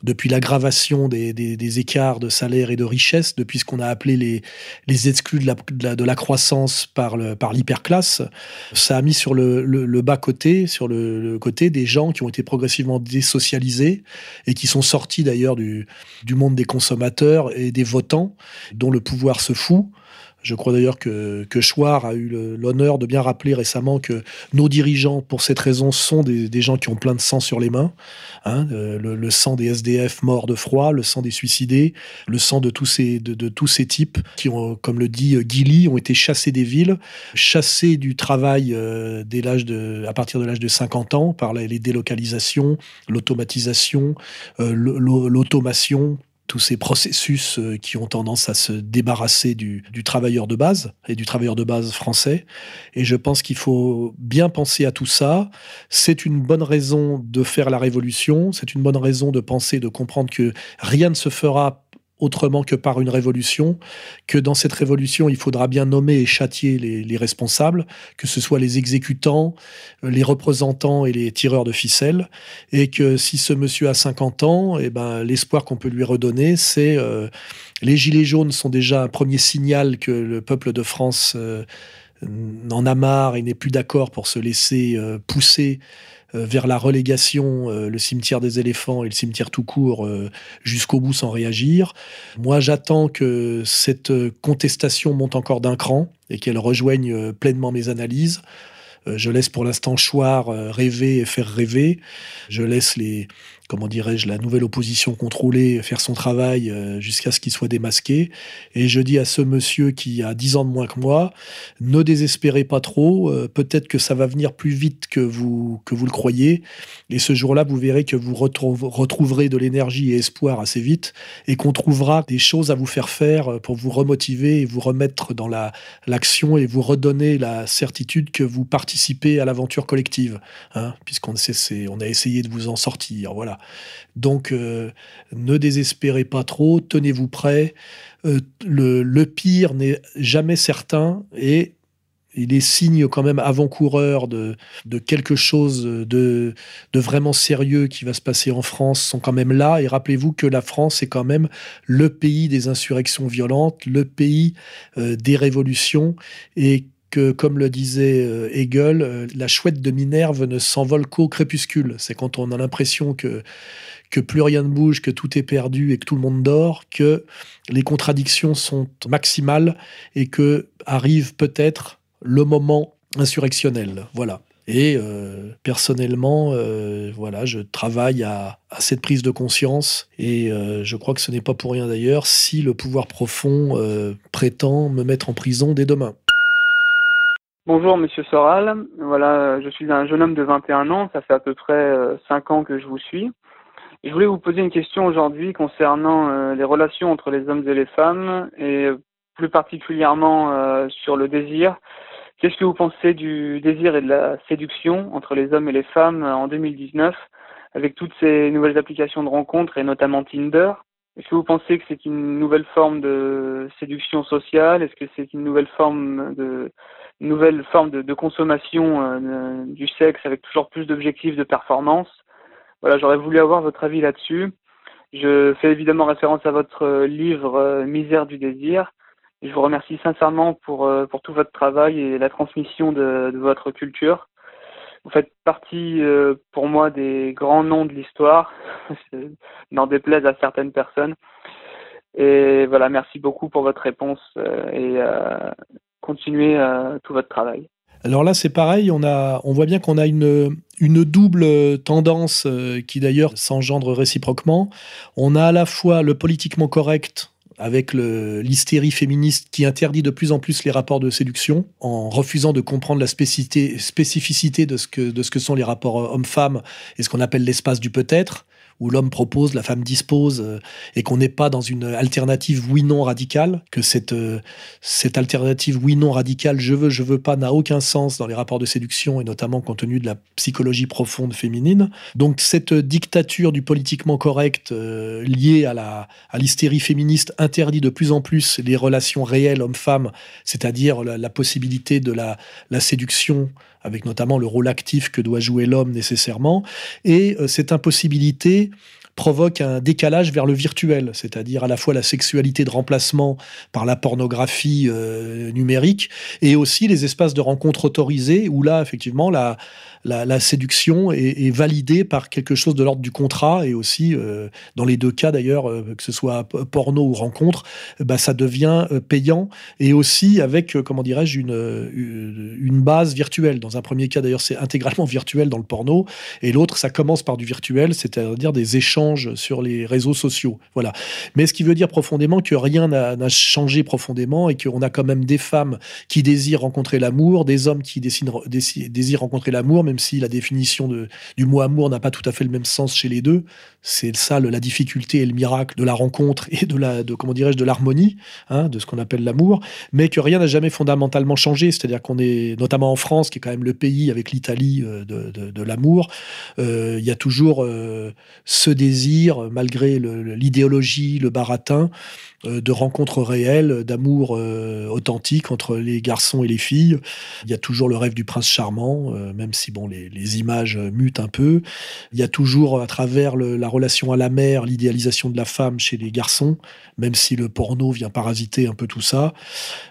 depuis l'aggravation des, des, des, écarts de salaire et de richesse, depuis ce qu'on a appelé les, les exclus de la, de la, de la croissance par l'hyperclasse, par ça a mis sur le, bas-côté, sur le, côté des gens qui ont été progressivement désocialisés et qui sont sortis d'ailleurs du, du monde des consommateurs et des votants, dont le pouvoir se fout je crois d'ailleurs que, que Chouard a eu l'honneur de bien rappeler récemment que nos dirigeants, pour cette raison, sont des, gens qui ont plein de sang sur les mains. Hein, euh, le, sang des SDF morts de froid, le sang des suicidés, le sang de tous ces, de, tous ces types qui ont, comme le dit euh, Guilly, ont été chassés des villes, chassés du travail euh, dès l'âge de, à partir de l'âge de 50 ans par les délocalisations, l'automatisation, l'automation tous ces processus euh, qui ont tendance à se débarrasser du, du, travailleur de base et du travailleur de base français. Et je pense qu'il faut bien penser à tout ça. C'est une bonne raison de faire la révolution. C'est une bonne raison de penser, de comprendre que rien ne se fera autrement que par une révolution, que dans cette révolution, il faudra bien nommer et châtier les, responsables, que ce soit les exécutants, euh, les représentants et les tireurs de ficelles, et que si ce monsieur a 50 ans, eh ben, l'espoir qu'on peut lui redonner, c'est euh, les gilets jaunes sont déjà un premier signal que le peuple de France euh, en a marre et n'est plus d'accord pour se laisser pousser euh, vers la relégation, euh, le cimetière des éléphants et le cimetière tout court euh, jusqu'au bout sans réagir. Moi, j'attends que cette contestation monte encore d'un cran et qu'elle rejoigne pleinement mes analyses. Je laisse pour l'instant Chouard rêver et faire rêver. Je laisse les, comment dirais-je, la nouvelle opposition contrôlée faire son travail euh, jusqu'à ce qu'il soit démasqué. Et je dis à ce monsieur qui a 10 ans de moins que moi, ne désespérez pas trop, euh, peut-être que ça va venir plus vite que vous, que vous le croyez. Et ce jour-là, vous verrez que vous retrouverez de l'énergie et espoir assez vite et qu'on trouvera des choses à vous faire faire euh, pour vous remotiver et vous remettre dans l'action et vous redonner la certitude que vous participez à l'aventure collective, hein, puisqu'on on a essayé de vous en sortir. Voilà. Donc, euh, ne désespérez pas trop, tenez-vous prêts. Euh, le, pire n'est jamais certain et les signes quand même avant-coureurs de, quelque chose de, vraiment sérieux qui va se passer en France sont quand même là. Et rappelez-vous que la France est quand même le pays des insurrections violentes, le pays euh, des révolutions et que, comme le disait euh, Hegel, euh, la chouette de Minerve ne s'envole qu'au crépuscule. C'est quand on a l'impression que, que plus rien ne bouge, que tout est perdu et que tout le monde dort, que les contradictions sont maximales et que arrive peut-être le moment insurrectionnel. Voilà. Et euh, personnellement, voilà, je travaille à, cette prise de conscience et je crois que ce n'est pas pour rien d'ailleurs si le pouvoir profond prétend me mettre en prison dès demain. Bonjour Monsieur Soral, voilà, je suis un jeune homme de 21 ans, ça fait à peu près 5 euh, ans que je vous suis. Je voulais vous poser une question aujourd'hui concernant euh, les relations entre les hommes et les femmes et plus particulièrement euh, sur le désir. Qu'est-ce que vous pensez du désir et de la séduction entre les hommes et les femmes en 2019 avec toutes ces nouvelles applications de rencontres et notamment Tinder? Est-ce que vous pensez que c'est une nouvelle forme de séduction sociale? Est-ce que c'est une nouvelle forme de nouvelle forme de, consommation euh, du sexe avec toujours plus d'objectifs de performance Voilà, j'aurais voulu avoir votre avis là-dessus. Je fais évidemment référence à votre livre euh, Misère du désir. Je vous remercie sincèrement pour, euh, pour tout votre travail et la transmission de votre culture. Vous faites partie, euh, pour moi, des grands noms de l'histoire, n'en déplaise à certaines personnes. Et voilà, merci beaucoup pour votre réponse euh, et euh, continuez tout votre travail. Alors là, c'est pareil, on, a, on voit bien qu'on a une, une double tendance qui d'ailleurs s'engendre réciproquement. On a à la fois le politiquement correct avec l'hystérie féministe qui interdit de plus en plus les rapports de séduction en refusant de comprendre la spécificité, spécificité de, ce que, de ce que sont les rapports hommes-femmes et ce qu'on appelle l'espace du peut-être où l'homme propose, la femme dispose, euh, et qu'on n'est pas dans une alternative oui-non radicale, que cette, euh, cette alternative oui-non radicale, je veux, je veux pas, n'a aucun sens dans les rapports de séduction, et notamment compte tenu de la psychologie profonde féminine. Donc cette dictature du politiquement correct euh, liée à la à l'hystérie féministe interdit de plus en plus les relations réelles homme-femme, c'est-à-dire la, la, possibilité de la, la séduction avec notamment le rôle actif que doit jouer l'homme nécessairement. Et euh, cette impossibilité provoque un décalage vers le virtuel, c'est-à-dire à la fois la sexualité de remplacement par la pornographie euh, numérique et aussi les espaces de rencontre autorisés où là, effectivement, la, la, séduction est, validée par quelque chose de l'ordre du contrat et aussi, euh, dans les deux cas d'ailleurs, euh, que ce soit porno ou rencontre, bah, ça devient payant et aussi avec, comment dirais-je, une, une base virtuelle. Dans un premier cas d'ailleurs, c'est intégralement virtuel dans le porno et l'autre, ça commence par du virtuel, c'est-à-dire des échanges sur les réseaux sociaux. Voilà. Mais ce qui veut dire profondément que rien n'a changé profondément et qu'on a quand même des femmes qui désirent rencontrer l'amour, des hommes qui désirent rencontrer l'amour, même si la définition du mot amour n'a pas tout à fait le même sens chez les deux. C'est ça la difficulté et le miracle de la rencontre et de la, de, comment dirais-je, de l'harmonie, hein, de ce qu'on appelle l'amour, mais que rien n'a jamais fondamentalement changé. C'est-à-dire qu'on est, notamment en France, qui est quand même le pays avec l'Italie euh, de, l'amour, euh, il y a toujours euh, ce désir, malgré l'idéologie, le, baratin, de rencontres réelles, d'amour authentique entre les garçons et les filles. Il y a toujours le rêve du prince charmant, même si bon, les, images mutent un peu. Il y a toujours, à travers la relation à la mère, l'idéalisation de la femme chez les garçons, même si le porno vient parasiter un peu tout ça.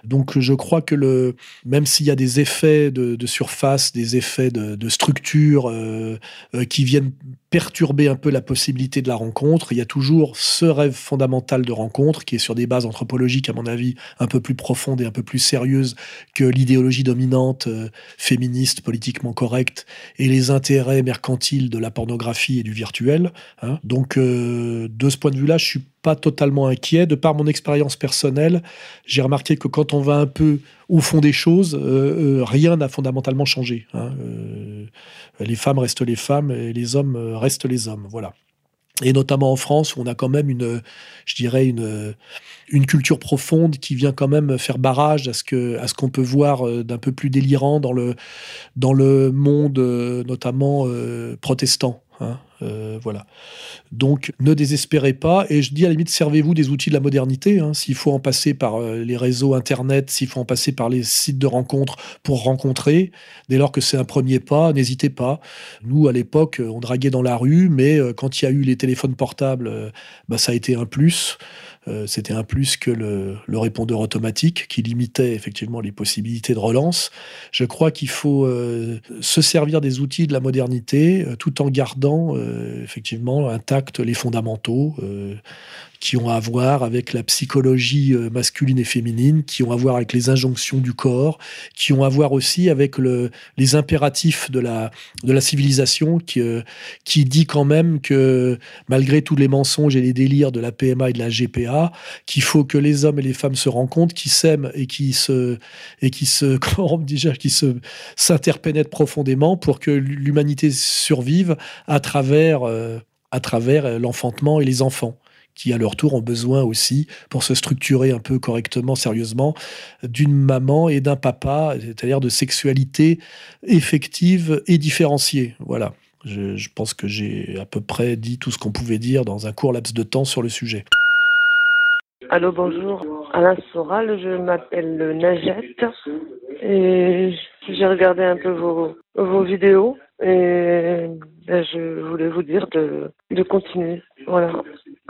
Donc je crois que le, même s'il y a des effets de, surface, des effets de, structure euh, euh, qui viennent perturber un peu la possibilité de la rencontre, il y a toujours ce rêve fondamental de rencontre qui est sur des bases anthropologiques, à mon avis, un peu plus profondes et un peu plus sérieuses que l'idéologie dominante euh, féministe, politiquement correcte, et les intérêts mercantiles de la pornographie et du virtuel. Hein. Donc, euh, de ce point de vue-là, je suis pas totalement inquiet. De par mon expérience personnelle, j'ai remarqué que quand on va un peu au fond des choses, euh, rien n'a fondamentalement changé. Hein. les femmes restent les femmes et les hommes restent les hommes. Voilà et notamment en France où on a quand même une, je dirais une, une culture profonde qui vient quand même faire barrage à ce que, à ce qu'on peut voir euh, d'un peu plus délirant dans le, dans le monde euh, notamment euh, protestant. Hein, euh, voilà. Donc ne désespérez pas. Et je dis à la limite, servez-vous des outils de la modernité. Hein. s'il faut en passer par euh, les réseaux Internet, s'il faut en passer par les sites de rencontres pour rencontrer, dès lors que c'est un premier pas, n'hésitez pas. Nous, à l'époque, on draguait dans la rue, mais euh, quand il y a eu les téléphones portables, bah, ça a été un plus. Euh, c'était un plus que le, répondeur automatique qui limitait effectivement les possibilités de relance. Je crois qu'il faut euh, se servir des outils de la modernité euh, tout en gardant effectivement intacts les fondamentaux qui ont à voir avec la psychologie euh, masculine et féminine, qui ont à voir avec les injonctions du corps, qui ont à voir aussi avec le, les impératifs de la, de la civilisation, qui, euh, qui dit quand même que malgré tous les mensonges et les délires de la PMA et de la GPA, qu'il faut que les hommes et les femmes se rencontrent, qui s'aiment et qui se et qui se comment déjà qui se s'interpénètrent profondément pour que l'humanité survive à travers euh, à travers l'enfantement et les enfants qui à leur tour ont besoin aussi, pour se structurer un peu correctement, sérieusement, d'une maman et d'un papa, c'est-à-dire de sexualité effective et différenciée. Voilà. Je, pense que j'ai à peu près dit tout ce qu'on pouvait dire dans un court laps de temps sur le sujet. Allô, bonjour. Alain Soral, je m'appelle Najette et j'ai regardé un peu vos, vidéos et ben, je voulais vous dire de, de continuer. Voilà.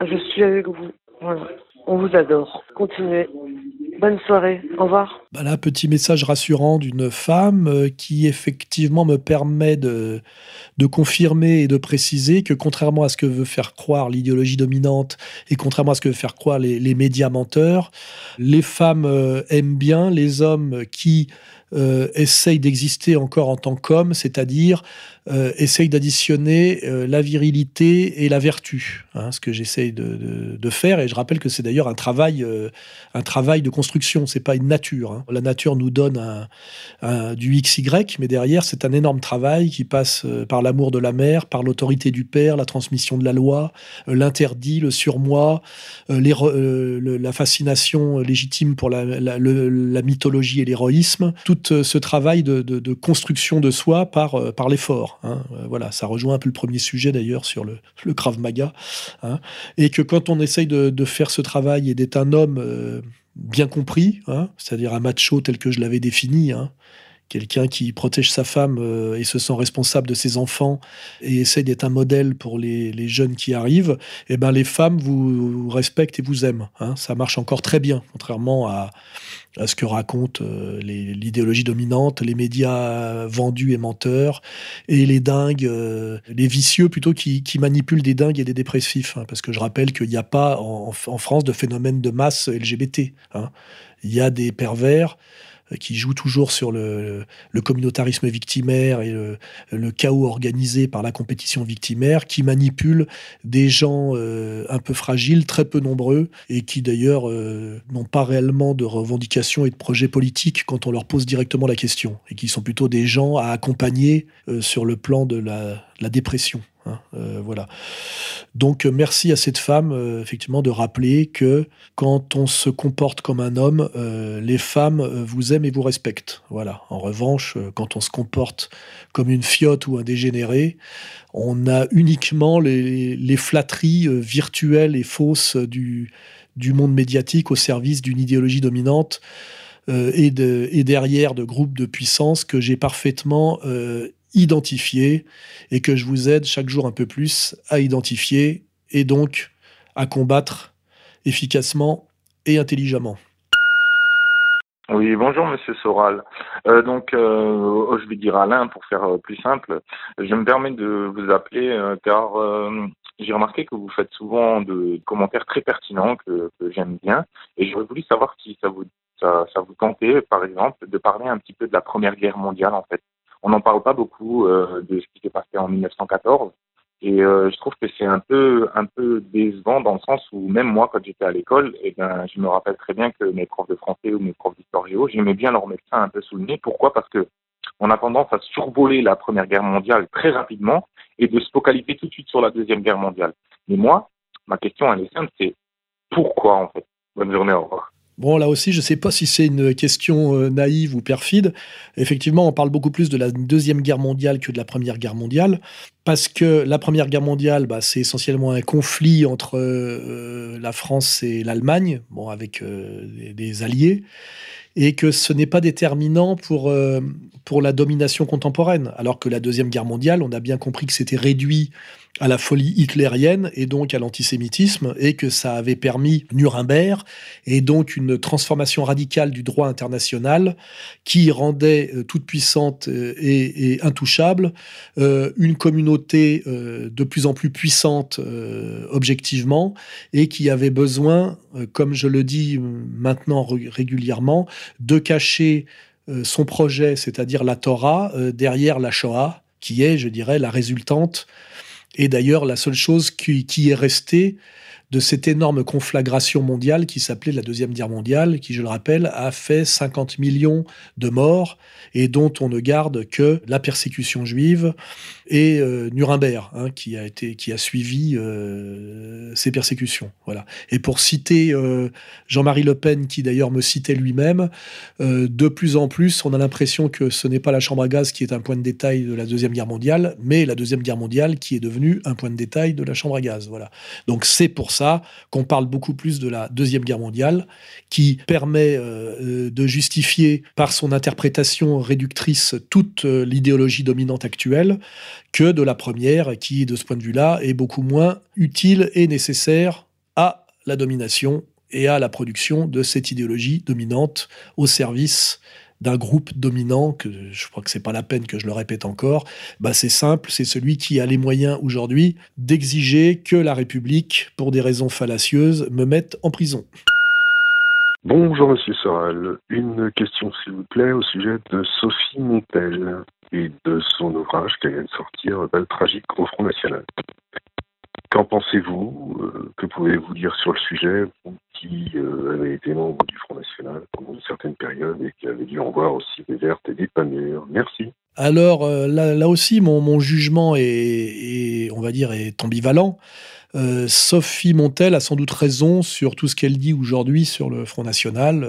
Je suis avec vous. Voilà. On vous adore. Continuez. Bonne soirée. Au revoir. Bah là, petit message rassurant d'une femme euh, qui effectivement me permet de, confirmer et de préciser que contrairement à ce que veut faire croire l'idéologie dominante et contrairement à ce que veut faire croire les, les médias menteurs, les femmes euh, aiment bien les hommes qui euh, essayent d'exister encore en tant qu'hommes, c'est-à-dire euh, essaye d'additionner euh, la virilité et la vertu, hein, ce que j'essaye de, de, faire. Et je rappelle que c'est d'ailleurs un travail, euh, un travail de construction. C'est pas une nature. Hein. La nature nous donne un, un, du XY, mais derrière c'est un énorme travail qui passe euh, par l'amour de la mère, par l'autorité du père, la transmission de la loi, l'interdit, le surmoi, les, la fascination légitime pour la, la, la mythologie et l'héroïsme. Tout ce travail de, de, de, construction de soi par, par l'effort. Hein, euh, voilà, ça rejoint un peu le premier sujet d'ailleurs sur le, le Krav Maga. Hein, et que quand on essaye de, faire ce travail et d'être un homme euh, bien compris, hein, c'est-à-dire un macho tel que je l'avais défini, quelqu'un qui protège sa femme euh, et se sent responsable de ses enfants et essaie d'être un modèle pour les, jeunes qui arrivent, eh ben les femmes vous, respectent et vous aiment. Hein. Ça marche encore très bien, contrairement à, ce que raconte euh, l'idéologie dominante, les médias vendus et menteurs, et les dingues, euh, les vicieux plutôt qui, manipulent des dingues et des dépressifs. Hein. parce que je rappelle qu'il n'y a pas en, France de phénomène de masse LGBT. Hein. Il y a des pervers qui joue toujours sur le, communautarisme victimaire et le, chaos organisé par la compétition victimaire, qui manipule des gens euh, un peu fragiles, très peu nombreux, et qui d'ailleurs euh, n'ont pas réellement de revendications et de projets politiques quand on leur pose directement la question, et qui sont plutôt des gens à accompagner sur le plan de la dépression. Hein, euh, voilà. Donc euh, merci à cette femme euh, effectivement de rappeler que quand on se comporte comme un homme, les femmes vous aiment et vous respectent. Voilà. En revanche, quand on se comporte comme une fiotte ou un dégénéré, on a uniquement les, flatteries virtuelles et fausses du, monde médiatique au service d'une idéologie dominante. et, derrière de groupes de puissance que j'ai parfaitement identifier et que je vous aide chaque jour un peu plus à identifier et donc à combattre efficacement et intelligemment. Oui, bonjour Monsieur Soral. Euh, donc, euh, je vais dire Alain pour faire euh, plus simple. Je me permets de vous appeler car j'ai remarqué que vous faites souvent de commentaires très pertinents que, j'aime bien, et j'aurais voulu savoir si ça vous ça, ça, vous tentait, par exemple, de parler un petit peu de la Première Guerre mondiale, en fait. On n'en parle pas beaucoup euh, de ce qui s'est passé en 1914, et euh, je trouve que c'est un peu un peu décevant dans le sens où même moi, quand j'étais à l'école, eh ben, je me rappelle très bien que mes profs de français ou mes profs d'histoire géo, j'aimais bien leur mettre ça un peu sous le nez. Pourquoi? Parce que on a tendance à survoler la Première Guerre mondiale très rapidement et de se focaliser tout de suite sur la Deuxième Guerre mondiale. Mais moi, ma question, elle est simple, c'est pourquoi en fait? Bonne journée, au revoir. Bon, là aussi, je ne sais pas si c'est une question euh, naïve ou perfide. Effectivement, on parle beaucoup plus de la Deuxième Guerre mondiale que de la Première Guerre mondiale, parce que la Première Guerre mondiale, bah, c'est essentiellement un conflit entre euh, la France et l'Allemagne, avec euh, des, alliés, et que ce n'est pas déterminant pour, pour la domination contemporaine. Alors que la Deuxième Guerre mondiale, on a bien compris que c'était réduit à la folie hitlérienne et donc à l'antisémitisme, et que ça avait permis Nuremberg, et donc une transformation radicale du droit international qui rendait euh, toute puissante euh, et, intouchable euh, une communauté de plus en plus puissante objectivement, et qui avait besoin, comme je le dis maintenant régulièrement, de cacher son projet, c'est-à-dire la Torah, derrière la Shoah, qui est, je dirais, la résultante et d'ailleurs, la seule chose qui, est restée de cette énorme conflagration mondiale qui s'appelait la Deuxième Guerre mondiale, qui, je le rappelle, a fait 50 millions de morts et dont on ne garde que la persécution juive et euh, Nuremberg, hein, qui a été, qui a suivi euh, ces persécutions. Voilà. Et pour citer euh, Jean-Marie Le Pen, qui d'ailleurs me citait lui-même, de plus en plus, on a l'impression que ce n'est pas la chambre à gaz qui est un point de détail de la deuxième guerre mondiale, mais la deuxième guerre mondiale qui est devenue un point de détail de la chambre à gaz. Voilà. Donc c'est pour ça qu'on parle beaucoup plus de la deuxième guerre mondiale, qui permet de justifier par son interprétation réductrice toute l'idéologie dominante actuelle que de la première, qui, de ce point de vue-là, est beaucoup moins utile et nécessaire à la domination et à la production de cette idéologie dominante au service d'un groupe dominant, que je crois que c'est pas la peine que je le répète encore, bah c'est simple, c'est celui qui a les moyens aujourd'hui d'exiger que la République, pour des raisons fallacieuses, me mette en prison. Bonjour Monsieur Soral, une question s'il vous plaît au sujet de Sophie Montel et de son ouvrage qui vient de sortir, Belle tragique au Front National. Qu'en pensez-vous euh, Que pouvez-vous dire sur le sujet Vous qui euh, avez été membre du Front National pendant une certaine période et qui avez dû en voir aussi des vertes et des pas. Merci. Alors euh, là, aussi, mon, jugement est, on va dire, est ambivalent. Sophie Montel a sans doute raison sur tout ce qu'elle dit aujourd'hui sur le Front National.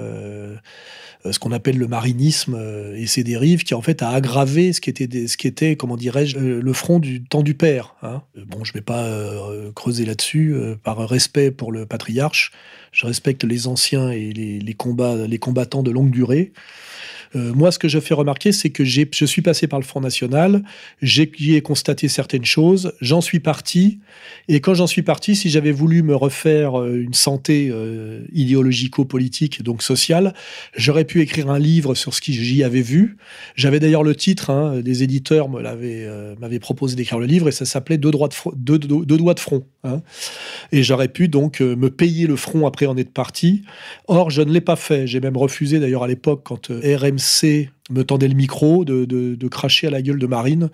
Euh, ce qu'on appelle le marinisme euh, et ses dérives, qui en fait a aggravé ce qui était, ce qui était comment dirais-je, euh, le front du temps du père. Hein. Bon, je ne vais pas creuser là-dessus, par respect pour le patriarche. Je respecte les anciens et les, combats, les combattants de longue durée. Euh, moi, ce que je fais remarquer, c'est que je suis passé par le Front National, j'ai ai constaté certaines choses, j'en suis parti, et quand j'en suis parti, si j'avais voulu me refaire euh, une santé euh, idéologico-politique, donc sociale, j'aurais pu écrire un livre sur ce que j'y avais vu. J'avais d'ailleurs le titre, hein, des éditeurs m'avaient proposé d'écrire le livre, et ça s'appelait Deux, doigts de front. Hein. Et j'aurais pu donc me payer le front après en être parti. Or, je ne l'ai pas fait. J'ai même refusé d'ailleurs à l'époque quand RMC me tendait le micro de, cracher à la gueule de Marine,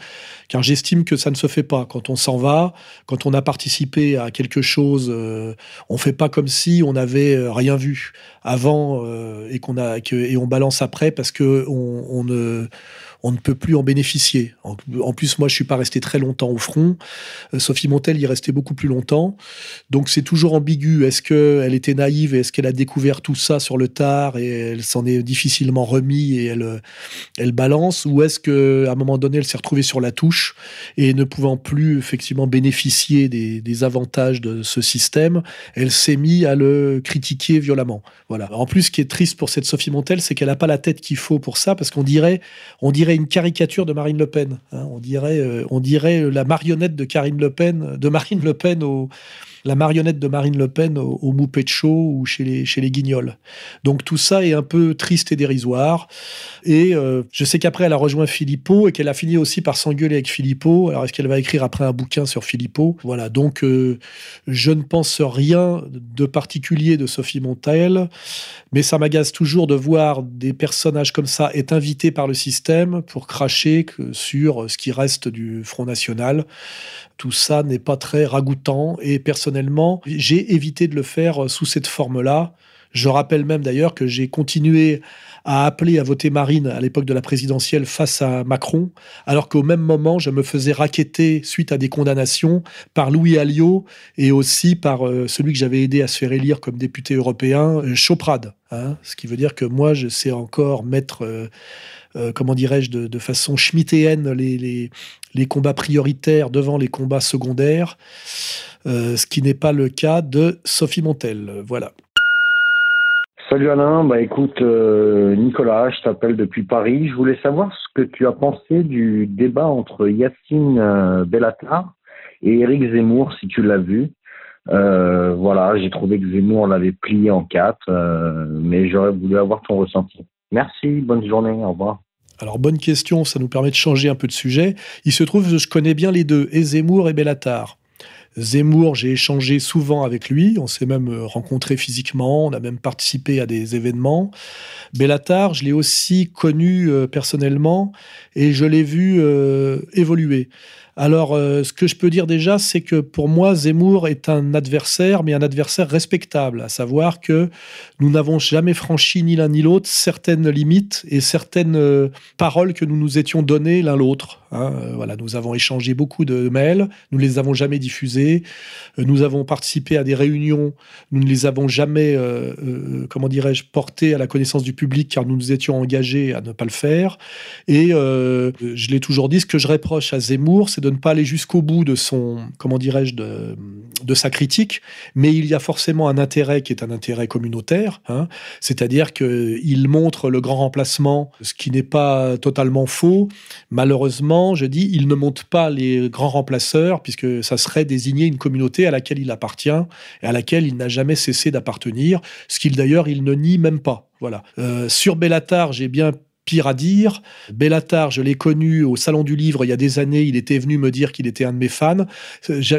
car j'estime que ça ne se fait pas. Quand on s'en va, quand on a participé à quelque chose, euh, on fait pas comme si on n'avait euh, rien vu avant euh, et qu'on a et on balance après parce que on ne on ne peut plus en bénéficier. En, plus, moi, je suis pas resté très longtemps au front. Euh, Sophie Montel y restait beaucoup plus longtemps. Donc, c'est toujours ambigu. Est-ce qu'elle était naïve et est-ce qu'elle a découvert tout ça sur le tard et elle s'en est difficilement remis et elle, elle balance? Ou est-ce qu'à un moment donné, elle s'est retrouvée sur la touche et ne pouvant plus effectivement bénéficier des, des avantages de ce système, elle s'est mise à le critiquer violemment? Voilà. En plus, ce qui est triste pour cette Sophie Montel, c'est qu'elle n'a pas la tête qu'il faut pour ça parce qu'on dirait, on dirait caricature de Marine Le Pen. Hein. on, dirait, euh, on dirait la marionnette de Karine Le Pen, de Marine Le Pen au, la marionnette de Marine Le Pen au, au Moupet-Chaud ou chez les, Guignols. Donc tout ça est un peu triste et dérisoire. Et euh, je sais qu'après, elle a rejoint Philippot et qu'elle a fini aussi par s'engueuler avec Philippot. Alors est-ce qu'elle va écrire après un bouquin sur Philippot Voilà, donc euh, je ne pense rien de particulier de Sophie Montel, mais ça m'agace toujours de voir des personnages comme ça être invités par le système pour cracher sur ce qui reste du Front National. Tout ça n'est pas très ragoûtant et personnellement, j'ai évité de le faire sous cette forme-là. Je rappelle même d'ailleurs que j'ai continué à appeler à voter Marine à l'époque de la présidentielle face à Macron, alors qu'au même moment, je me faisais raqueter suite à des condamnations par Louis Alliot et aussi par euh, celui que j'avais aidé à se faire élire comme député européen, euh, Choprade. Hein. ce qui veut dire que moi, je sais encore mettre, euh, comment dirais-je, de, façon schmittéenne les, les, combats prioritaires devant les combats secondaires, ce qui n'est pas le cas de Sophie Montel. Voilà. Salut Alain, bah écoute euh, Nicolas, je t'appelle depuis Paris. Je voulais savoir ce que tu as pensé du débat entre Yacine euh, Bellatar et Éric Zemmour, si tu l'as vu. Euh, voilà, j'ai trouvé que Zemmour l'avait plié en quatre, mais j'aurais voulu avoir ton ressenti. Merci, bonne journée, au revoir. Alors bonne question, ça nous permet de changer un peu de sujet. Il se trouve que je connais bien les deux, et Zemmour et Bellatar. Zemmour, j'ai échangé souvent avec lui, on s'est même euh, rencontré physiquement, on a même participé à des événements. Bellatar, je l'ai aussi connu euh, personnellement et je l'ai vu euh, évoluer. Alors, euh, ce que je peux dire déjà, c'est que pour moi, Zemmour est un adversaire, mais un adversaire respectable, à savoir que nous n'avons jamais franchi ni l'un ni l'autre certaines limites et certaines euh, paroles que nous nous étions données l'un l'autre. Hein. Euh, voilà, nous avons échangé beaucoup de mails, nous ne les avons jamais diffusés, nous avons participé à des réunions, nous ne les avons jamais, comment dirais-je, portées à la connaissance du public car nous nous étions engagés à ne pas le faire. Et je l'ai toujours dit, ce que je reproche à Zemmour, c'est de ne pas aller jusqu'au bout de son, comment dirais-je, de, sa critique, mais il y a forcément un intérêt qui est un intérêt communautaire, hein. c'est-à-dire qu'il montre le grand remplacement, ce qui n'est pas totalement faux. Malheureusement, je dis, il ne montre pas les grands remplaceurs, puisque ça serait désigner une communauté à laquelle il appartient et à laquelle il n'a jamais cessé d'appartenir, ce qu'il d'ailleurs il ne nie même pas. Voilà. Euh, sur Bellatar, j'ai bien pire à dire. Bellatar, je l'ai connu au Salon du Livre il y a des années. Il était venu me dire qu'il était un de mes fans.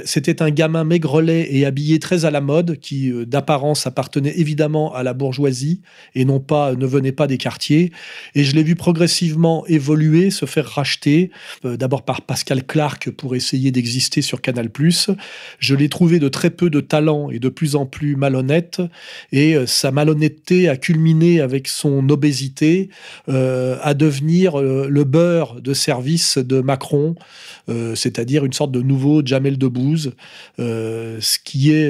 C'était un gamin maigrelet et habillé très à la mode, qui euh, d'apparence appartenait évidemment à la bourgeoisie et non pas ne venait pas des quartiers. Et je l'ai vu progressivement évoluer, se faire racheter, euh, d'abord par Pascal Clark pour essayer d'exister sur Canal+. Je l'ai trouvé de très peu de talent et de plus en plus malhonnête. Et euh, sa malhonnêteté a culminé avec son obésité. Euh, à devenir euh, le beurre de service de Macron, euh, c'est-à-dire une sorte de nouveau Jamel Debbouze, ce qui est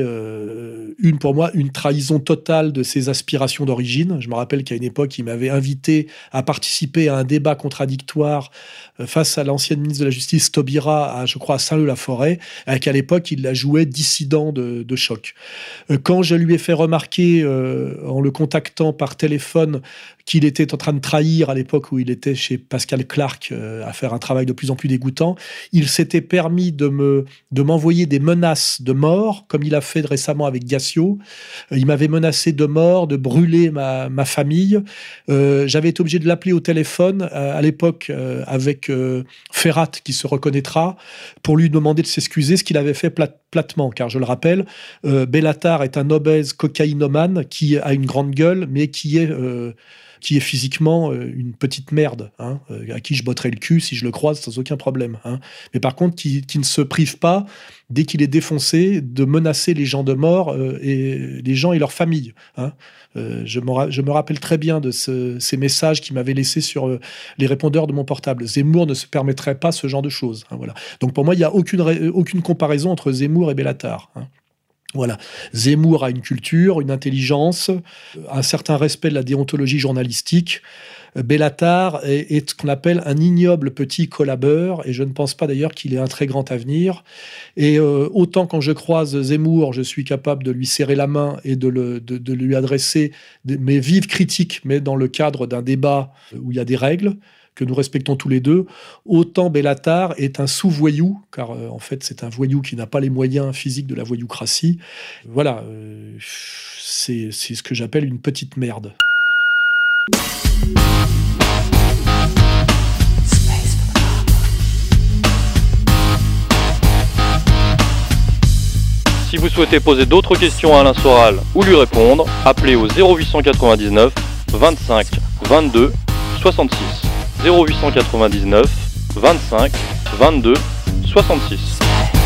une pour moi une trahison totale de ses aspirations d'origine. Je me rappelle qu'à une époque, il m'avait invité à participer à un débat contradictoire face à l'ancienne ministre de la Justice Taubira, à, je crois à Saint-Leu-la-Forêt, et qu'à l'époque il la jouait dissident de, de, choc. Quand je lui ai fait remarquer en le contactant par téléphone qu'il était en train de trahir à l'époque où il était chez Pascal Clark euh, à faire un travail de plus en plus dégoûtant. Il s'était permis de me de m'envoyer des menaces de mort, comme il a fait récemment avec Gassio. Euh, il m'avait menacé de mort, de brûler ma, ma famille. Euh, j'avais été obligé de l'appeler au téléphone à l'époque avec Ferrat qui se reconnaîtra pour lui demander de s'excuser, ce qu'il avait fait platement, car je le rappelle, Bellatar est un obèse cocaïnomane qui a une grande gueule, mais qui est qui est physiquement euh, une petite merde, hein, euh, à qui je botterai le cul si je le croise sans aucun problème. Hein. Mais par contre, qui, ne se prive pas, dès qu'il est défoncé, de menacer les gens de mort euh, et les gens et leurs familles. Hein. je, me, je, me, rappelle très bien de ces messages qu'il m'avait laissés sur les répondeurs de mon portable. Zemmour ne se permettrait pas ce genre de choses. voilà. Donc pour moi, il n'y a aucune, aucune comparaison entre Zemmour et Bellatar. Voilà. Zemmour a une culture, une intelligence, un certain respect de la déontologie journalistique. Bellatar est, ce qu'on appelle un ignoble petit collabeur, et je ne pense pas d'ailleurs qu'il ait un très grand avenir. Et euh, autant quand je croise Zemmour, je suis capable de lui serrer la main et de, de lui adresser mes vives critiques, mais dans le cadre d'un débat où il y a des règles que nous respectons tous les deux, autant Bellatar est un sous-voyou, car euh, en fait c'est un voyou qui n'a pas les moyens physiques de la voyoucratie. Voilà, euh, c'est ce que j'appelle une petite merde. Si vous souhaitez poser d'autres questions à Alain Soral ou lui répondre, appelez au 0899 25 22 66. 0899 25 22 66.